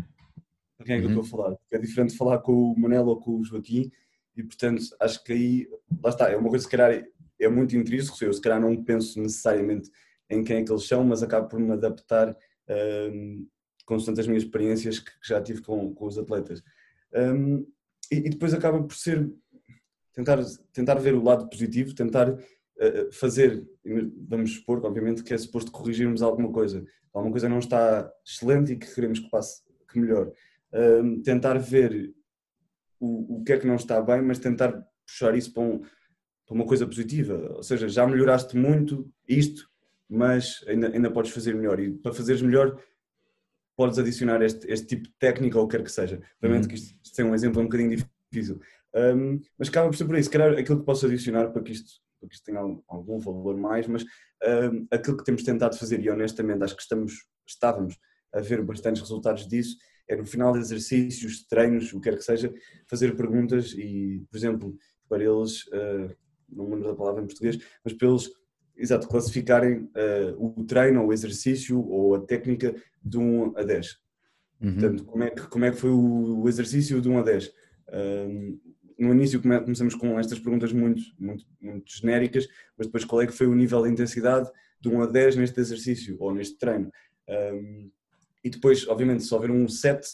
B: Para quem é que eu
A: Uhum.
B: estou a falar? Porque é diferente de falar com o Manel ou com o Joaquim e, portanto, acho que aí, lá está, é uma coisa que se calhar é muito intrínseco, eu se calhar não penso necessariamente em quem é que eles são, mas acabo por me adaptar ahm, constante as minhas experiências que já tive com, com os atletas. Ahm, e, e depois acaba por ser tentar, tentar ver o lado positivo, tentar eh, fazer, vamos supor, obviamente, que é suposto corrigirmos alguma coisa. Alguma coisa não está excelente e que queremos que passe, que melhore. Ahm, tentar ver o, o que é que não está bem, mas tentar puxar isso para, um- para uma coisa positiva. Ou seja, já melhoraste muito isto, mas ainda, ainda podes fazer melhor. E para fazeres melhor, podes adicionar este, este tipo de técnica ou o que quer que seja. Obviamente
A: Uhum.
B: que isto, isto é um exemplo um bocadinho difícil. Um, mas acaba por ser por aí, se calhar aquilo que posso adicionar para que isto, para que isto tenha algum, algum valor mais, mas um, aquilo que temos tentado fazer, e honestamente acho que estamos, estávamos a ver bastantes resultados disso, é no final de exercícios, treinos, o que quer que seja, fazer perguntas e, por exemplo, para eles, uh, não me lembro da palavra em português, mas para eles, exato, classificarem uh, o treino ou o exercício ou a técnica de 1 a 10.
A: Uhum.
B: Portanto, como é que, como é que foi o, exercício de 1 a 10? Um, no início come- começamos com estas perguntas muito, muito, muito genéricas, mas depois qual é que foi o nível de intensidade de 1 a 10 neste exercício ou neste treino? Um, e depois, obviamente, se houver um 7,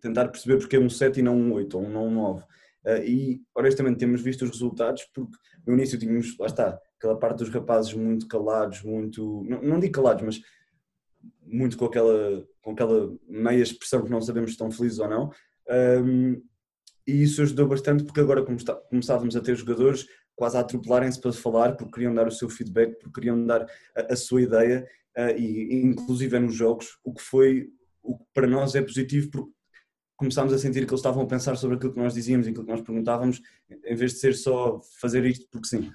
B: tentar perceber porque é um 7 e não um 8 ou um não um 9. Uh, e honestamente temos visto os resultados porque no início tínhamos, lá está, aquela parte dos rapazes muito calados, muito, não, não digo calados, mas muito com aquela, com aquela meia expressão que não sabemos se estão felizes ou não. Um, e isso ajudou bastante porque agora começávamos a ter jogadores quase a atropelarem-se para falar porque queriam dar o seu feedback, porque queriam dar a, a sua ideia uh, e inclusive nos jogos, o que foi, o que para nós é positivo porque começámos a sentir que eles estavam a pensar sobre aquilo que nós dizíamos e aquilo que nós perguntávamos, em vez de ser só fazer isto porque sim.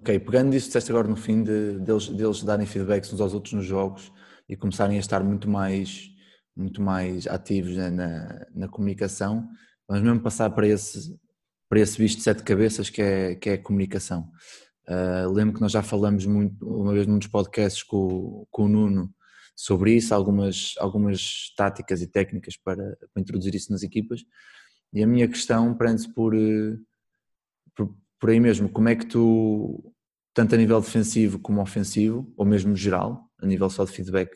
A: Ok, pegando nisso que disseste agora no fim de, deles, deles darem feedbacks uns aos outros nos jogos e começarem a estar muito mais, muito mais ativos na, na, na comunicação, vamos mesmo passar para esse, para esse bicho de sete cabeças que é, que é a comunicação. Uh, lembro que nós já falamos muito, uma vez num dos podcasts com, com o Nuno sobre isso, algumas, algumas táticas e técnicas para, para introduzir isso nas equipas. E a minha questão prende-se por, eh, por, aí mesmo, como é que tu, tanto a nível defensivo como ofensivo, ou mesmo geral, a nível só de feedback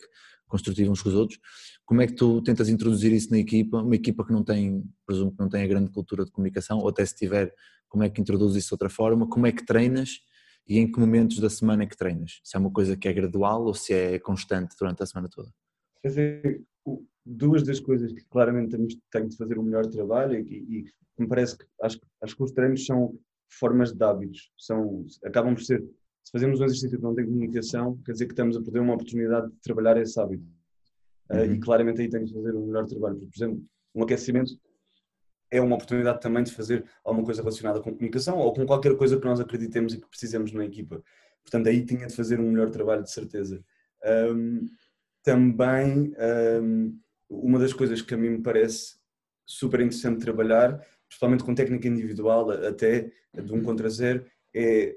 A: construtivo uns com os outros, Como é que tu tentas introduzir isso na equipa? Uma equipa que não tem, presumo que não tem a grande cultura de comunicação, ou até se tiver, como é que introduz isso de outra forma? Como é que treinas e em que momentos da semana é que treinas? Se é uma coisa que é gradual ou se é constante durante a semana toda?
B: Quer dizer, duas das coisas que claramente tenho de fazer o melhor trabalho e, e me parece que acho, acho que os treinos são formas de hábitos, são, acabam por ser, se fazemos um exercício que não tem comunicação, quer dizer que estamos a perder uma oportunidade de trabalhar esse hábito. Uh,
A: Uhum.
B: e claramente aí tenho de fazer o melhor trabalho. Por exemplo, um aquecimento é uma oportunidade também de fazer alguma coisa relacionada com comunicação ou com qualquer coisa que nós acreditemos e que precisamos na equipa. Portanto, aí tinha de fazer um melhor trabalho, de certeza. Um, também, um, uma das coisas que a mim me parece super interessante trabalhar, principalmente com técnica individual, até de um contra zero, é,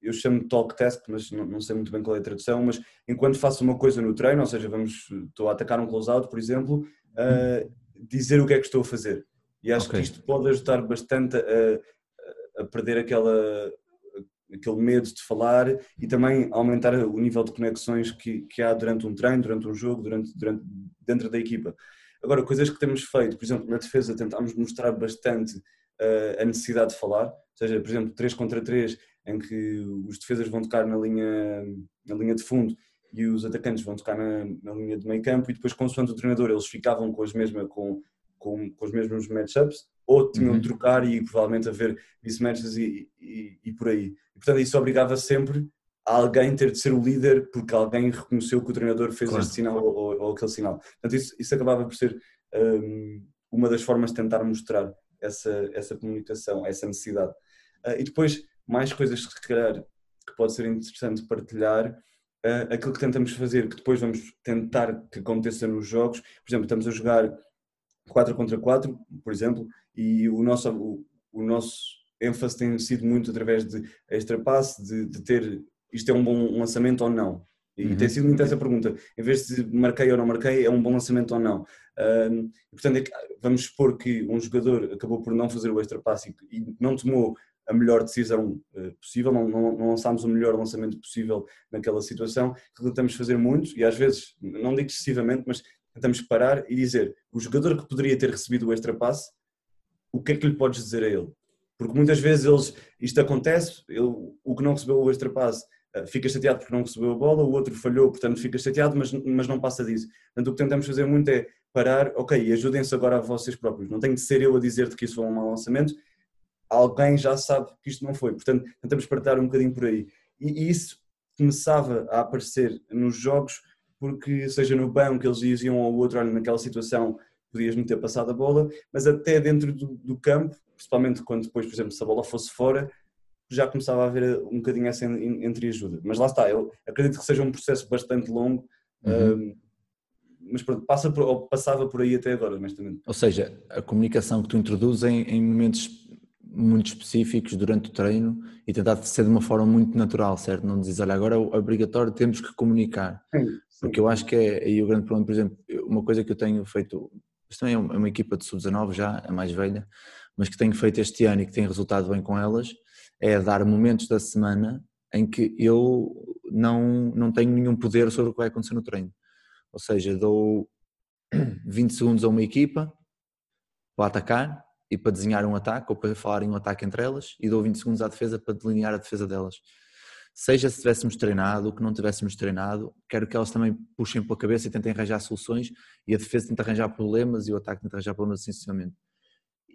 B: eu chamo de talk test, mas não, não sei muito bem qual é a tradução, mas enquanto faço uma coisa no treino, ou seja, vamos, estou a atacar um close-out, por exemplo, uh, dizer o que é que estou a fazer. E acho
A: Ok.
B: que isto pode ajudar bastante a, a perder aquela, aquele medo de falar e também aumentar o nível de conexões que, que há durante um treino, durante um jogo, durante, durante, dentro da equipa. Agora, coisas que temos feito, por exemplo, na defesa tentámos mostrar bastante uh, a necessidade de falar, ou seja, por exemplo, 3 contra 3, em que os defesas vão tocar na linha, na linha de fundo e os atacantes vão tocar na, na linha de meio campo e depois, consoante o treinador, eles ficavam com, as mesma, com, com, com os mesmos matchups ou tinham
A: Uhum.
B: de trocar e provavelmente haver mismatches e, e, e por aí. E, portanto, isso obrigava sempre alguém ter de ser o líder porque alguém reconheceu que o treinador fez
A: Claro.
B: este sinal ou, ou, aquele sinal. Portanto, isso, isso acabava por ser um, uma das formas de tentar mostrar essa, essa comunicação, essa necessidade. Uh, e depois, mais coisas que se calhar que pode ser interessante partilhar, uh, aquilo que tentamos fazer, que depois vamos tentar que aconteça nos jogos, por exemplo, estamos a jogar 4 contra 4, por exemplo, e o nosso, o, o nosso ênfase tem sido muito através de extra passe, de, de ter isto é um bom lançamento ou não. E
A: Uhum.
B: tem sido muito essa pergunta. Em vez de marquei ou não marquei, é um bom lançamento ou não. Um, portanto, é vamos supor que um jogador acabou por não fazer o extra passe e, não tomou a melhor decisão uh, possível, não, não, não, lançámos o melhor lançamento possível naquela situação, que tentamos fazer muito, e às vezes, não digo excessivamente, mas tentamos parar e dizer o jogador que poderia ter recebido o extra passe, o que é que lhe podes dizer a ele? Porque muitas vezes eles, isto acontece, ele, o que não recebeu o extra passe uh, fica chateado porque não recebeu a bola, o outro falhou, portanto fica chateado, mas, mas não passa disso. Portanto, o que tentamos fazer muito é parar, ok, ajudem-se agora a vocês próprios. Não tem de ser eu a dizer-te que isso foi um mau lançamento, alguém já sabe que isto não foi. Portanto, tentamos partilhar um bocadinho por aí. E, e isso começava a aparecer nos jogos, porque seja no banco eles diziam ao outro, olha, naquela situação podias-me ter passado a bola, mas até dentro do, do, campo, principalmente quando depois, por exemplo, se a bola fosse fora, já começava a haver um bocadinho essa entreajuda. Mas lá está, eu acredito que seja um processo bastante longo,
A: Uhum.
B: um, mas pronto, passa por, ou passava por aí até agora, honestamente.
A: Ou seja, a comunicação que tu introduzes em, em momentos muito específicos durante o treino e tentar ser de uma forma muito natural, certo? Não dizes, olha, agora é obrigatório, temos que comunicar.
B: Sim,
A: Porque eu acho que é aí o grande problema, por exemplo, uma coisa que eu tenho feito, isto também é uma equipa de sub-19 já, a mais velha, mas que tenho feito este ano e que tem resultado bem com elas, é dar momentos da semana em que eu não, não tenho nenhum poder sobre o que vai acontecer no treino. Ou seja, dou 20 segundos a uma equipa para atacar e para desenhar um ataque ou para falar em um ataque entre elas e dou 20 segundos à defesa para delinear a defesa delas. Seja se tivéssemos treinado ou que não tivéssemos treinado, quero que elas também puxem pela cabeça e tentem arranjar soluções e a defesa tenta arranjar problemas e o ataque tenta arranjar problemas sucessivamente.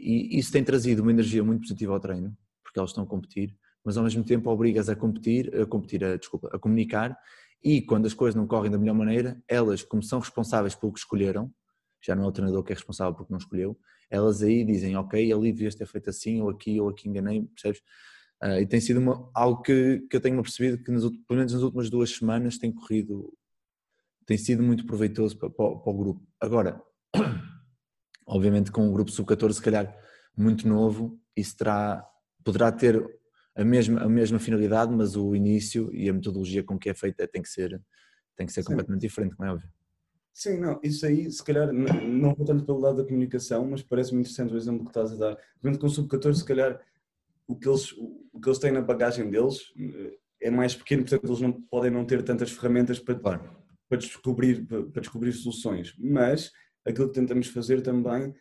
A: E isso tem trazido uma energia muito positiva ao treino, porque elas estão a competir, mas ao mesmo tempo obrigas a competir, a competir, a, desculpa, a comunicar e quando as coisas não correm da melhor maneira, elas, como são responsáveis pelo que escolheram, já não é o treinador que é responsável porque não escolheu, elas aí dizem, ok, ali devias ter feito assim, ou aqui, ou aqui enganei, percebes? Uh, e tem sido uma, algo que, que eu tenho percebido que nas, pelo menos nas últimas duas semanas tem corrido, tem sido muito proveitoso para, para, para o grupo. Agora, obviamente com um grupo sub-14 se calhar muito novo, isso terá, poderá ter a mesma, a mesma finalidade, mas o início e a metodologia com que é feita tem que ser, tem que ser completamente diferente, como é óbvio.
B: Sim, não, isso aí, se calhar, não vou tanto pelo lado da comunicação, mas parece-me interessante o exemplo que estás a dar. Vendo com o sub-14, se calhar, o que, eles, o que eles têm na bagagem deles é mais pequeno, portanto, eles não podem não ter tantas ferramentas para,
A: claro.
B: para descobrir, para descobrir soluções, mas aquilo que tentamos fazer também,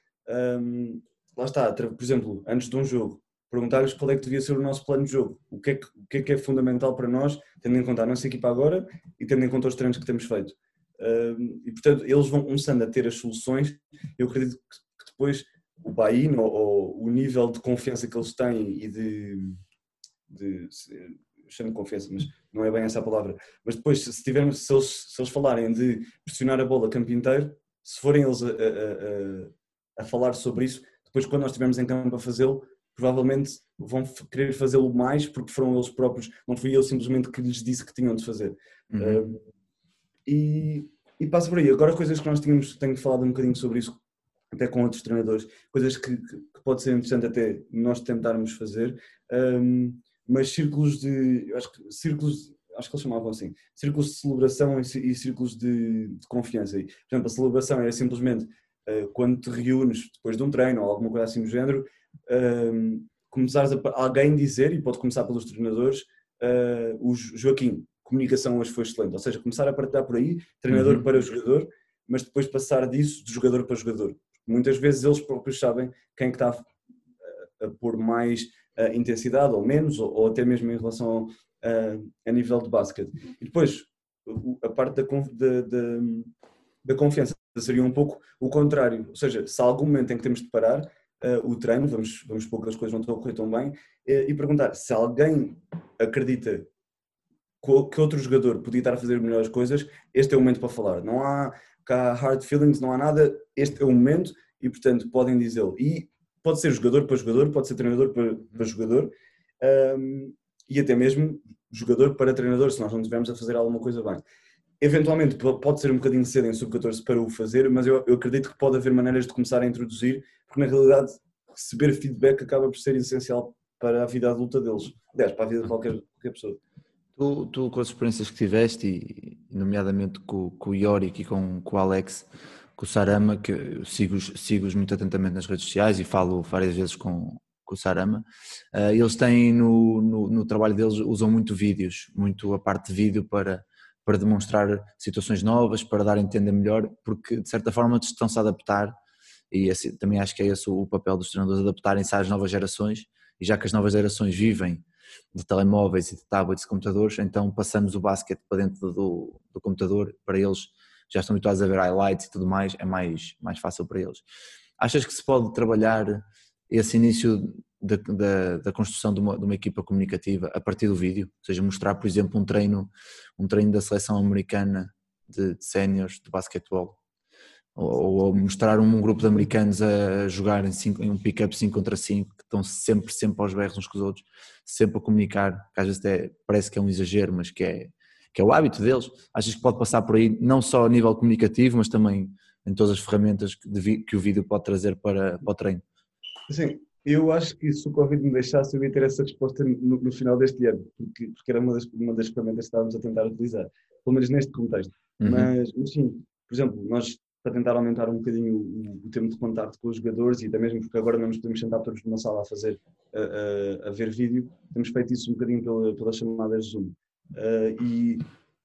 B: um, lá está, por exemplo, antes de um jogo, perguntar-lhes qual é que devia ser o nosso plano de jogo, o que, é que, o que é que é fundamental para nós, tendo em conta a nossa equipa agora e tendo em conta os treinos que temos feito. Um, e portanto, eles vão começando a ter as soluções, eu acredito que, depois o buy-in ou, ou, o nível de confiança que eles têm e de, de chamo confiança, mas não é bem essa a palavra. Mas depois, se, tivermos, se, eles, se eles falarem de pressionar a bola campo inteiro, se forem eles a, a, a, a falar sobre isso, depois quando nós estivermos em campo a fazê-lo, provavelmente vão querer fazê-lo mais porque foram eles próprios, não fui eu simplesmente que lhes disse que tinham de fazer. Uhum. Uh, e, e passa por aí. Agora, coisas que nós tínhamos, tenho falado um bocadinho sobre isso, até com outros treinadores, coisas que, que, pode ser interessante até nós tentarmos fazer. Um, mas círculos de. Acho que círculos. Acho que eles chamavam assim. Círculos de celebração e, e círculos de, de, confiança. Por exemplo, a celebração era simplesmente uh, quando te reúnes depois de um treino ou alguma coisa assim do género, uh, começares a alguém dizer, e pode começar pelos treinadores, uh, o Joaquim, comunicação hoje foi excelente. Ou seja, começar a partilhar por aí, treinador uhum. para jogador, mas depois passar disso de jogador para jogador. Muitas vezes eles próprios sabem quem é que está a, a pôr mais intensidade ou menos, ou, ou, até mesmo em relação uh, a nível de basquete. E depois, a parte da, da, da, da, confiança seria um pouco o contrário, ou seja, se há algum momento em que temos de parar uh, o treino, vamos, vamos supor que as coisas não estão a correr tão bem, e perguntar se alguém acredita que outro jogador podia estar a fazer melhores coisas, este é o momento para falar. Não há cá hard feelings, não há nada, este é o momento e portanto podem dizê-lo. E pode ser jogador para jogador, pode ser treinador para, para jogador um, e até mesmo jogador para treinador, se nós não estivermos a fazer alguma coisa bem. Eventualmente pode ser um bocadinho cedo em sub-14 para o fazer, mas eu, eu, acredito que pode haver maneiras de começar a introduzir, porque na realidade receber feedback acaba por ser essencial para a vida adulta deles, aliás, para a vida de qualquer, qualquer pessoa.
A: Tu, tu, com as experiências que tiveste, e nomeadamente com, com o Yorick e com, com o Alex, com o Sarama, que sigo-os sigo muito atentamente nas redes sociais e falo várias vezes com, com o Sarama, uh, eles têm no, no, no, trabalho deles, usam muito vídeos, muito a parte de vídeo para, para demonstrar situações novas, para dar a entender melhor, porque de certa forma estão-se a adaptar. E assim, também acho que é esse o papel dos treinadores, adaptarem-se às novas gerações. E já que as novas gerações vivem de telemóveis e de tablets e computadores, então passamos o basquete para dentro do, do computador. Para eles já estão habituados a ver highlights e tudo mais, é mais, mais fácil para eles. Achas que se pode trabalhar esse início da, da, da construção de uma, de uma, equipa comunicativa a partir do vídeo? Ou seja, mostrar, por exemplo, um treino, um treino da seleção americana de, de séniores de basquetebol? Ou, ou, mostrar um grupo de americanos a jogar em, cinco, em um pick-up 5 contra 5, que estão sempre, sempre aos berros uns com os outros, sempre a comunicar, que às vezes até parece que é um exagero, mas que é, que é o hábito deles. Achas que pode passar por aí, não só a nível comunicativo, mas também em todas as ferramentas que, que o vídeo pode trazer para, para o treino?
B: Sim, eu acho que se o Covid me deixasse, eu ia ter essa resposta no, no final deste ano, porque, porque era uma das, uma das ferramentas que estávamos a tentar utilizar, pelo menos neste contexto. Uhum. Mas, mas, sim, por exemplo, nós para tentar aumentar um bocadinho o, o, tempo de contato com os jogadores e até mesmo porque agora não nos podemos sentar todos numa sala a fazer, a, a, a ver vídeo, temos feito isso um bocadinho pela, pelas chamadas Zoom. Uh, e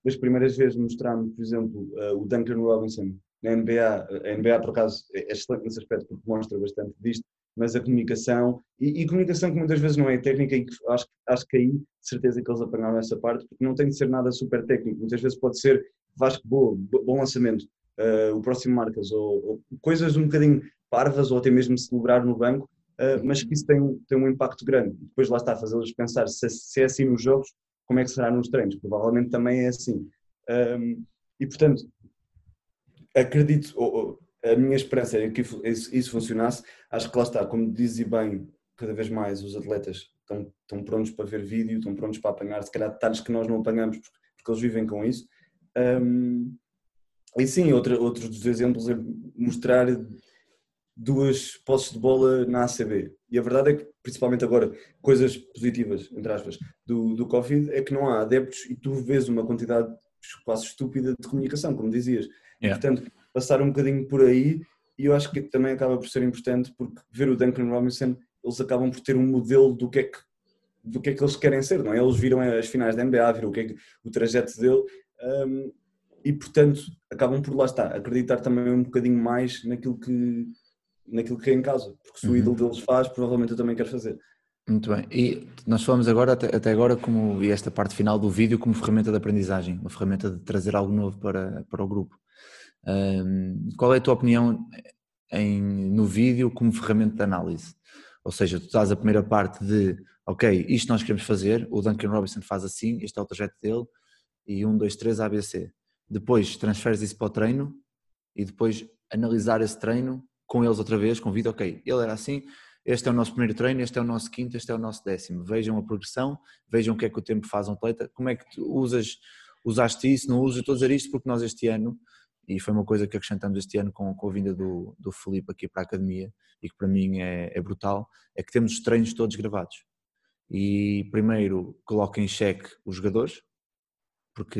B: das primeiras vezes mostramos, por exemplo, uh, o Duncan Robinson na NBA. A NBA, por acaso, é excelente nesse aspecto porque mostra bastante disto, mas a comunicação, e, e comunicação que muitas vezes não é técnica, e que acho, acho que aí, de certeza que eles apanharam essa parte, porque não tem de ser nada super técnico, muitas vezes pode ser Vasco, boa, bom lançamento, uh, o próximo Marcas, ou, ou, coisas um bocadinho parvas, ou até mesmo celebrar no banco, uh, mas que isso tem, tem um impacto grande. Depois lá está, fazê-los pensar se, se é assim nos jogos, como é que será nos treinos? Provavelmente também é assim. Um, e portanto, acredito, ou, ou, a minha esperança é que isso, funcionasse. Acho que lá está, como dizem bem, cada vez mais os atletas estão, estão prontos para ver vídeo, estão prontos para apanhar, se calhar detalhes que nós não apanhamos porque, porque eles vivem com isso. Um, e sim, outro, outro dos exemplos é mostrar duas posses de bola na ACB. E a verdade é que, principalmente agora, coisas positivas, entre aspas, do, do Covid, é que não há adeptos e tu vês uma quantidade quase estúpida de comunicação, como dizias. Yeah. portanto, passar um bocadinho por aí, e eu acho que também acaba por ser importante, porque ver o Duncan Robinson, eles acabam por ter um modelo do que é que, do que, é que eles querem ser, não é? Eles viram as finais da NBA, viram o, que é que, o trajeto dele. Um, e portanto acabam por lá estar, acreditar também um bocadinho mais naquilo que, naquilo que é em casa, porque se o
A: Uhum.
B: ídolo deles faz, provavelmente eu também quero fazer.
A: Muito bem. E nós falamos agora, até, até agora, como, e esta parte final do vídeo, como ferramenta de aprendizagem, uma ferramenta de trazer algo novo para, para o grupo. Ahm, qual é a tua opinião em, no vídeo como ferramenta de análise? Ou seja, tu estás a primeira parte de, ok, isto nós queremos fazer, o Duncan Robinson faz assim, este é o trajeto dele, e um, dois, três, ABC. Depois transferes isso para o treino e depois analisar esse treino com eles outra vez, com vídeo, ok, ele era assim, este é o nosso primeiro treino, este é o nosso quinto, este é o nosso décimo. Vejam a progressão, vejam o que é que o tempo faz um atleta, como é que tu usas, usaste isso, não usas, estou a dizer isto porque nós este ano, e foi uma coisa que acrescentamos este ano com, com a vinda do, do Felipe aqui para a academia, e que para mim é, é brutal, é que temos os treinos todos gravados. E primeiro coloca em xeque os jogadores, porque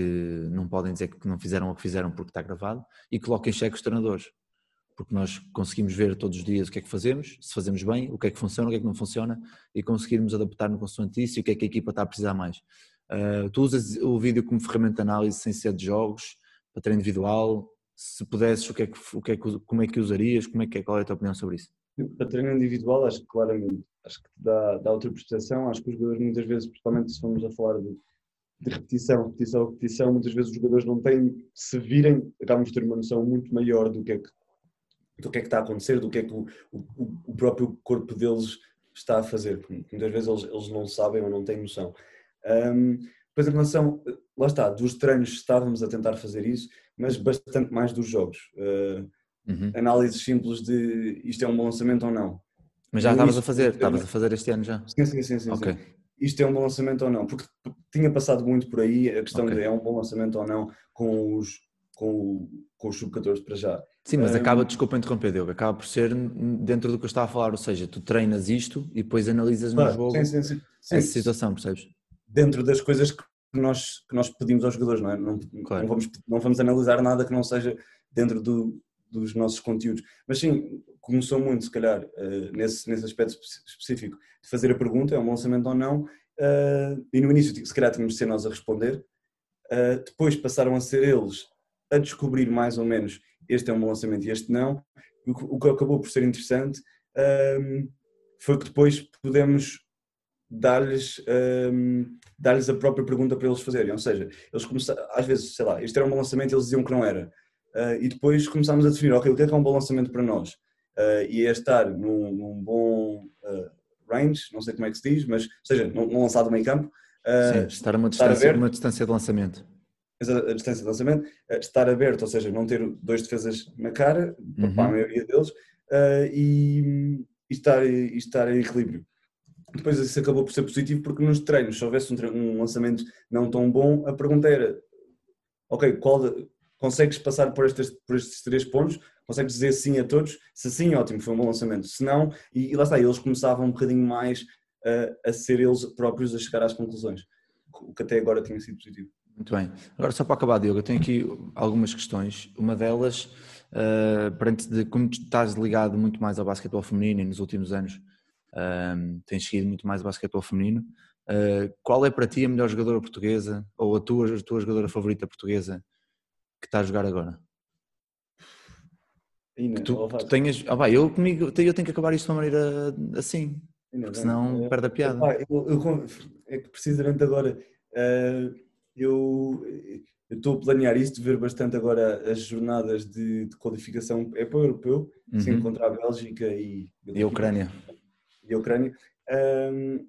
A: não podem dizer que não fizeram o que fizeram porque está gravado, e coloca em xeque os treinadores, porque nós conseguimos ver todos os dias o que é que fazemos, se fazemos bem, o que é que funciona, o que é que não funciona, e conseguirmos adaptar no consoante isso e o que é que a equipa está a precisar mais. Uh, tu usas o vídeo como ferramenta de análise sem ser de jogos, para treino individual, se pudesses, o que é que, o que é que, como é que usarias, como é que é, qual é a tua opinião sobre isso?
B: Para treino individual, acho que claramente, acho que dá, dá outra percepção, acho que os jogadores muitas vezes, principalmente se formos a falar de, de repetição, repetição, repetição, muitas vezes os jogadores não têm, se virem, acabam por ter uma noção muito maior do que é que, do que, é que está a acontecer, do que é que o, o, o próprio corpo deles está a fazer. Muitas vezes eles, eles não sabem ou não têm noção. Um, depois, em relação, lá está, dos treinos estávamos a tentar fazer isso, mas bastante mais dos jogos. Uh,
A: uhum.
B: Análises simples de isto é um bom lançamento ou não.
A: Mas já estavas a fazer, estavas a fazer este ano já?
B: Sim, sim, sim. sim,
A: okay.
B: sim. Isto é um bom lançamento ou não? Porque tinha passado muito por aí a questão okay. de é um bom lançamento ou não com os, com, com os sub-14 para já.
A: Sim, mas um, acaba, desculpa interromper, Diogo, acaba por ser dentro do que eu estava a falar, ou seja, tu treinas isto e depois analisas no
B: claro,
A: jogo
B: sim, sim, sim.
A: essa situação, percebes?
B: Dentro das coisas que nós, que nós pedimos aos jogadores, não é? Não,
A: claro.
B: não, vamos, não vamos analisar nada que não seja dentro do, dos nossos conteúdos. Mas sim, começou muito, se calhar, uh, nesse, nesse aspecto específico, de fazer a pergunta, é um lançamento ou não, uh, e no início, se calhar, tínhamos de ser nós a responder, uh, depois passaram a ser eles a descobrir mais ou menos este é um bom lançamento e este não, o que acabou por ser interessante um, foi que depois pudemos dar-lhes um, dar-lhes a própria pergunta para eles fazerem, ou seja, eles começaram, às vezes, sei lá, isto era um bom lançamento e eles diziam que não era, uh, e depois começámos a definir, ok, o que é que é um bom lançamento para nós? Uh, e é estar num, num bom uh, range, não sei como é que se diz, mas, ou seja, não, não lançado meio campo.
A: Sim, estar a uma distância, uma distância de lançamento.
B: A distância de lançamento, estar aberto, ou seja, não ter dois defesas na cara, uhum. para a maioria deles, e, e, estar, e estar em equilíbrio depois isso acabou por ser positivo porque nos treinos, se houvesse um, um lançamento não tão bom, a pergunta era ok, qual, consegues passar por estes, por estes três pontos? Consegues dizer sim a todos? Se sim, ótimo, foi um bom lançamento. Se não, e, e lá está, eles começavam um bocadinho mais uh, a ser eles próprios a chegar às conclusões, o que até agora tinha sido positivo.
A: Muito bem. Agora só para acabar, Diogo, eu tenho aqui algumas questões. Uma delas, uh, perante de como estás ligado muito mais ao basquetebol feminino e nos últimos anos, um, tens seguido muito mais o basquetebol feminino. Uh, qual é para ti a melhor jogadora portuguesa ou a tua, a tua jogadora favorita portuguesa que está a jogar agora?
B: Ina,
A: tu, tu tenhas, ah, vai, eu comigo eu tenho que acabar isto de uma maneira assim,
B: Ina,
A: porque senão
B: é,
A: perde a piada.
B: Eu, eu, é que precisamente agora uh, eu estou a planear isto, ver bastante agora as jornadas de, de qualificação é para o europeu,
A: uhum.
B: sim, contra a Bélgica e,
A: e a Ucrânia
B: e a Ucrânia, um,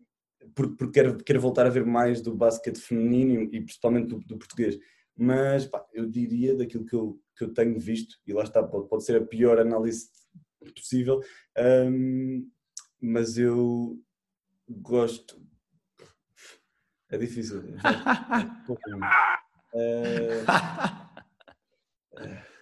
B: porque, quero, quero voltar a ver mais do basquete feminino e principalmente do, do português. Mas pá, eu diria daquilo que eu, que eu tenho visto, e lá está, pode, pode ser a pior análise possível, um, mas eu gosto. É difícil.
A: uh,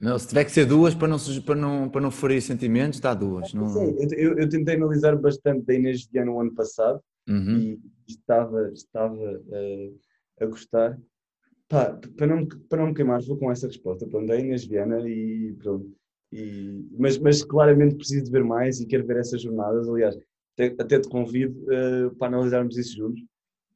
A: não, se tiver que ser duas para não, para não, para não ferir sentimentos, dá duas. Não...
B: Sim, eu, eu, tentei analisar bastante da Inês de ano ano passado
A: uhum.
B: e estava, estava uh, a gostar. Pá, para, não, para não me queimar, vou com essa resposta. Pronto, é Inês Viana e pronto. E, mas, mas claramente preciso de ver mais e quero ver essas jornadas. Aliás, até, até te convido uh, para analisarmos isso juntos.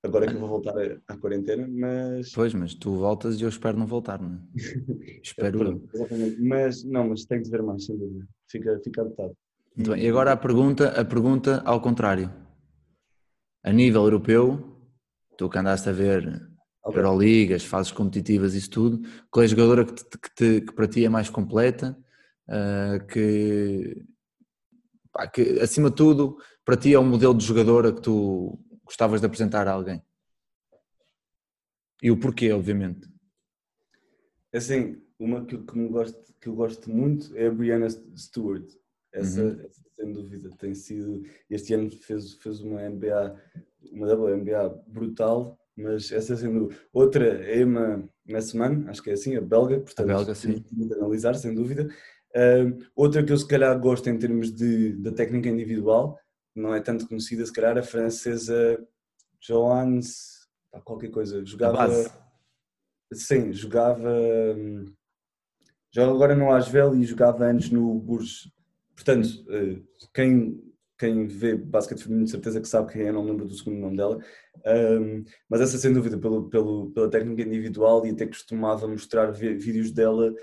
B: Agora é que eu vou voltar à- quarentena, mas.
A: Pois, mas tu voltas e eu espero não voltar, não é? Espero.
B: Pronto, exatamente. Mas não, mas tem de ver mais, sem dúvida. Fica, fica adotado.
A: Muito bem. E agora a pergunta, a pergunta ao contrário. A nível europeu, tu que andaste a ver
B: Ok.
A: Euroligas, fases competitivas, isso tudo, qual é a jogadora que, te- que, te- que para ti é mais completa, ah, que, pá, que acima de tudo para ti é um modelo de jogadora que tu gostavas de apresentar a alguém? E o porquê, obviamente.
B: Assim, uma que, eu- que, me gosto, que eu gosto muito é a Brianna Stewart. Essa,
A: Uhum.
B: essa, sem dúvida, tem sido. Este ano fez, fez uma NBA, uma WNBA brutal, mas essa sendo. Outra é Emma Messman, acho que é assim, a belga, portanto,
A: belga, sim.
B: de analisar, sem dúvida. Ah, outra que eu se calhar gosto em termos de, da técnica individual, não é tanto conhecida, se calhar a francesa Johannes, pá, qualquer coisa, jogava. Sim, jogava. hum, Joga agora no Asvel e jogava antes no Bourges. Portanto, eh, quem, quem vê basquete feminino de certeza que sabe quem é, não lembro do segundo nome dela. Hum, mas essa sem dúvida pelo, pelo, pela técnica individual e até costumava mostrar vídeos dela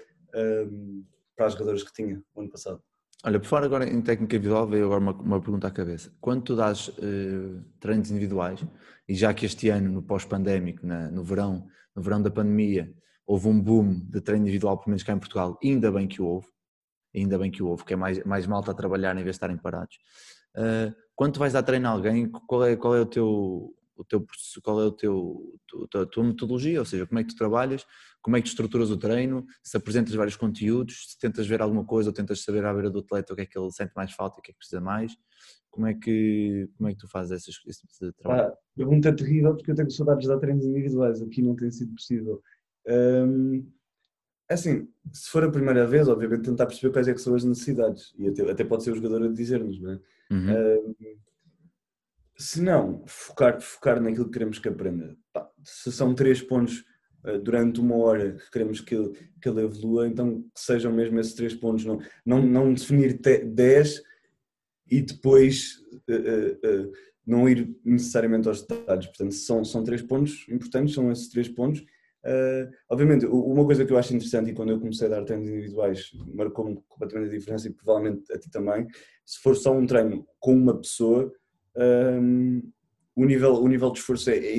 B: hum, para as jogadoras que tinha o ano passado.
A: Olha, por fora agora em técnica individual veio agora uma, uma pergunta à cabeça. Quando tu dás eh, treinos individuais, e já que este ano, no pós-pandémico, no verão, no verão da pandemia, houve um boom de treino individual, pelo menos cá em Portugal, ainda bem que o houve, ainda bem que o houve, que é mais, mais malta a trabalhar em vez de estarem parados. Eh, quando tu vais dar treino a alguém, qual é, qual é o teu, o teu qual é o teu, a tua metodologia, ou seja, como é que tu trabalhas, como é que tu estruturas o treino, se apresentas vários conteúdos, se tentas ver alguma coisa ou tentas saber à beira do atleta o que é que ele sente mais falta e o que é que precisa mais, como é que, como é que tu fazes essas, esse tipo de trabalho?
B: Pá, pergunta terrível porque eu tenho saudades de dar treinos individuais, aqui não tem sido possível. Hum, assim, se for a primeira vez, obviamente tentar perceber quais é são as necessidades e até, até pode ser o jogador a dizer-nos, não é?
A: Uhum.
B: Hum, se não, focar, focar naquilo que queremos que aprenda. Pá, se são três pontos eh, durante uma hora que queremos que ele, que ele evolua, então que sejam mesmo esses três pontos, não, não, não definir te- dez e depois eh, eh, não ir necessariamente aos detalhes. Portanto, são, são três pontos importantes, são esses três pontos. Eh, obviamente, uma coisa que eu acho interessante e quando eu comecei a dar treinos individuais marcou-me completamente a diferença e provavelmente a ti também, se for só um treino com uma pessoa, hum, o, nível, o nível de esforço é, é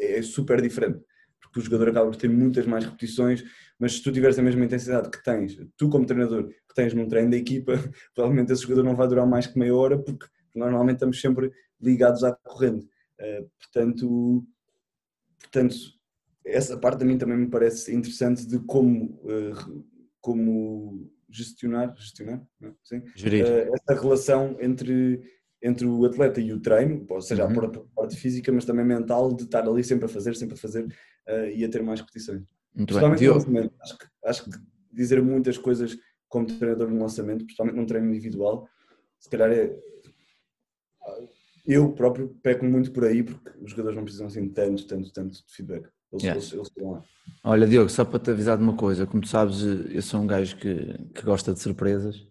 B: é super diferente, porque o jogador acaba por ter muitas mais repetições, mas se tu tiveres a mesma intensidade que tens, tu como treinador, que tens num treino da equipa, provavelmente esse jogador não vai durar mais que meia hora, porque normalmente estamos sempre ligados à corrente. Eh, portanto, portanto, essa parte a mim também me parece interessante de como, eh, como gestionar, gestionar, não é? Sim?
A: Gerir.
B: eh, essa relação entre, entre o atleta e o treino, ou seja,
A: Uhum.
B: a parte- física, mas também mental, de estar ali sempre a fazer, sempre a fazer eh, e a ter mais repetições.
A: Muito bem.
B: Principalmente no
A: Diogo,
B: lançamento. Acho que, acho que dizer muitas coisas como treinador no lançamento, principalmente num treino individual, se calhar é. Eu próprio peco muito por aí porque os jogadores não precisam assim tanto, tanto, tanto de feedback. Eles,
A: Yeah.
B: eles, eles estão lá.
A: Olha, Diogo, só para te avisar de uma coisa, como tu sabes, eu sou um gajo que, que gosta de surpresas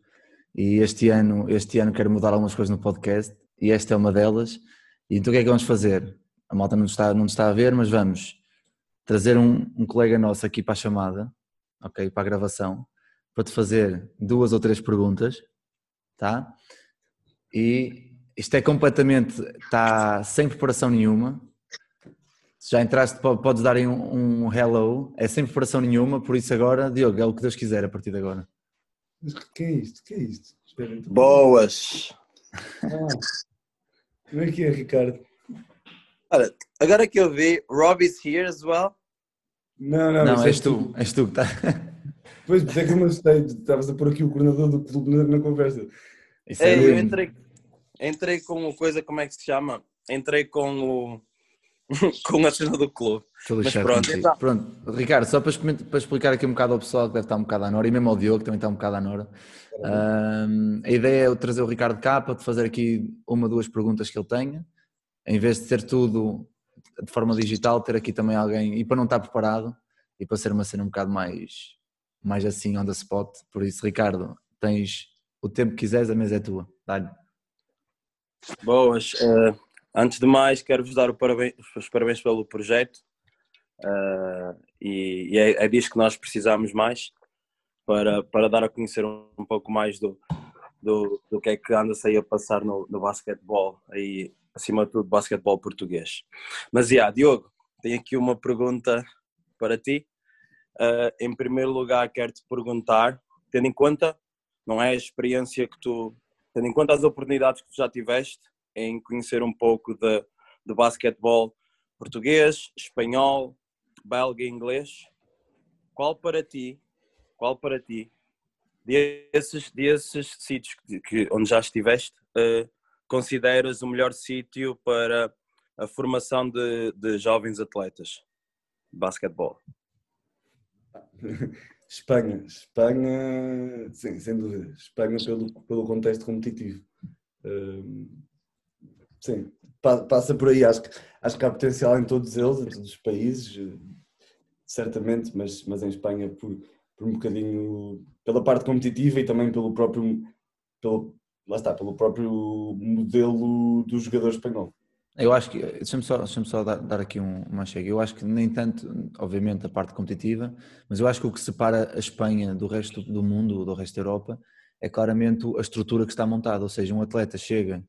A: e este ano, este ano quero mudar algumas coisas no podcast e esta é uma delas. E então o que é que vamos fazer? A malta não está, não está a ver, mas vamos trazer um, um colega nosso aqui para a chamada, ok, para a gravação, para te fazer duas ou três perguntas, tá? E isto é completamente, está sem preparação nenhuma, se já entraste, po- podes dar aí um, um hello, é sem preparação nenhuma, por isso agora, Diogo, é o que Deus quiser a partir de agora.
B: Mas que é isto? Que é isto? Espera, então.
C: Boas!
B: Ah, como é que é, Ricardo?
C: Olha, agora que eu vi, Rob is here as well.
B: Não, não,
A: Não,
B: é
A: és tu, és tu que está.
B: Pois, é que eu me assustei. Estavas a pôr aqui o coordenador do clube na, na conversa.
A: Isso é
C: eu entrei, entrei com o coisa, como é que se chama? Entrei com o com a cena do clube.
A: Estou
C: Mas pronto, então.
A: Pronto, Ricardo, só para, explicar- para explicar aqui um bocado ao pessoal que deve estar um bocado à Nora e mesmo ao Diogo que também está um bocado à Nora. Ahm, a ideia é eu trazer o Ricardo cá para te fazer aqui uma ou duas perguntas que ele tenha, em vez de ter tudo de forma digital, ter aqui também alguém e para não estar preparado e para ser uma cena um bocado mais, mais assim on the spot. Por isso, Ricardo, tens o tempo que quiseres, a mesa é tua. Dá-lhe.
C: Boas. eh, Antes de mais, quero-vos dar parabéns- os parabéns pelo projeto ah, e, e é, é disso que nós precisamos mais para, para dar a conhecer um, um pouco mais do, do, do que é que anda-se aí a passar no, no basquetebol, aí, acima de tudo, basquetebol português. Mas, yeah, Diogo, tenho aqui uma pergunta para ti. Ah, em primeiro lugar, quero-te perguntar, tendo em conta, não é a experiência que tu, tendo em conta as oportunidades que tu já tiveste em conhecer um pouco de, de basquetebol português, espanhol, belga e inglês, qual para ti, qual para ti, desses, desses sítios que, que- onde já estiveste, eh, consideras o melhor sítio para a formação de, de jovens atletas de basquetebol?
B: Espanha, Espanha, sim, sem dúvida. Espanha pelo, pelo contexto competitivo. Hum, sim, pa- passa por aí. Acho que, acho que há potencial em todos eles, em todos os países, eh, certamente, mas, mas em Espanha por, por um bocadinho pela parte competitiva e também pelo próprio, pelo, lá está, pelo próprio modelo do jogador espanhol.
A: Eu acho que, deixa-me só, deixa só dar, dar aqui um, uma chega. Eu acho que nem tanto, obviamente, a parte competitiva, mas eu acho que o que separa a Espanha do resto do mundo, do resto da Europa, é claramente a estrutura que está montada. Ou seja, um atleta chega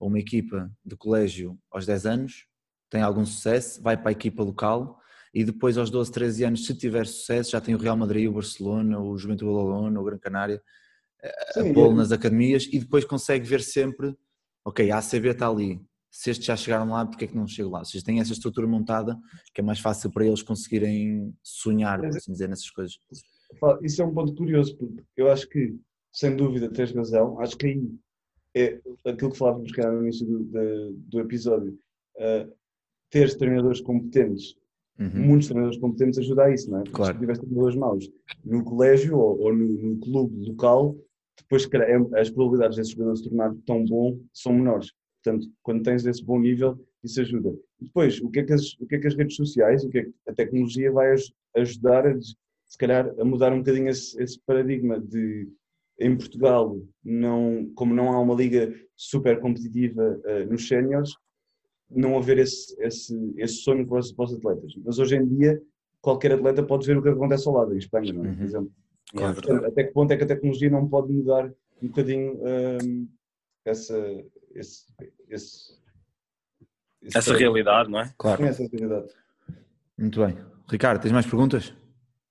A: a uma equipa de colégio aos 10 anos, tem algum sucesso, vai para a equipa local e depois aos 12, 13 anos, se tiver sucesso, já tem o Real Madrid, o Barcelona, o Juventude Badalona, o Gran Canária, a
B: Sim,
A: pô-lo
B: é-
A: nas academias e depois consegue ver sempre, ok, a ACB está ali, se estes já chegaram lá, porque é que não chego lá? Ou seja, tem essa estrutura montada que é mais fácil para eles conseguirem sonhar, por assim dizer, nessas coisas.
B: Isso é um ponto curioso, porque eu acho que, sem dúvida, tens razão. Acho que aí é aquilo que falávamos cá no início do, do episódio. Uh, ter treinadores competentes,
A: Uhum.
B: muitos treinadores competentes, ajuda a isso, não é? Porque
A: Claro.
B: se tivesse treinadores maus no colégio ou, ou no, no clube local, depois é- as probabilidades desse jogador se tornar tão bom são menores. Portanto, quando tens esse bom nível, isso ajuda. Depois, o que é que as, o que é que as redes sociais, o que é que a tecnologia vai aj- ajudar a, se calhar, a mudar um bocadinho esse, esse paradigma de em Portugal, não, como não há uma liga super competitiva eh, nos séniores, não haver esse, esse, esse sonho para os, para os atletas. Mas hoje em dia, qualquer atleta pode ver o que acontece ao lado, em Espanha, não é? Por
A: Uhum.
B: exemplo.
C: É
B: Portanto, até que ponto é que a tecnologia não pode mudar um bocadinho hum, essa, esse, esse, esse
C: Essa realidade, não é?
A: Claro,
B: Essa realidade.
A: muito bem. Ricardo, tens mais perguntas?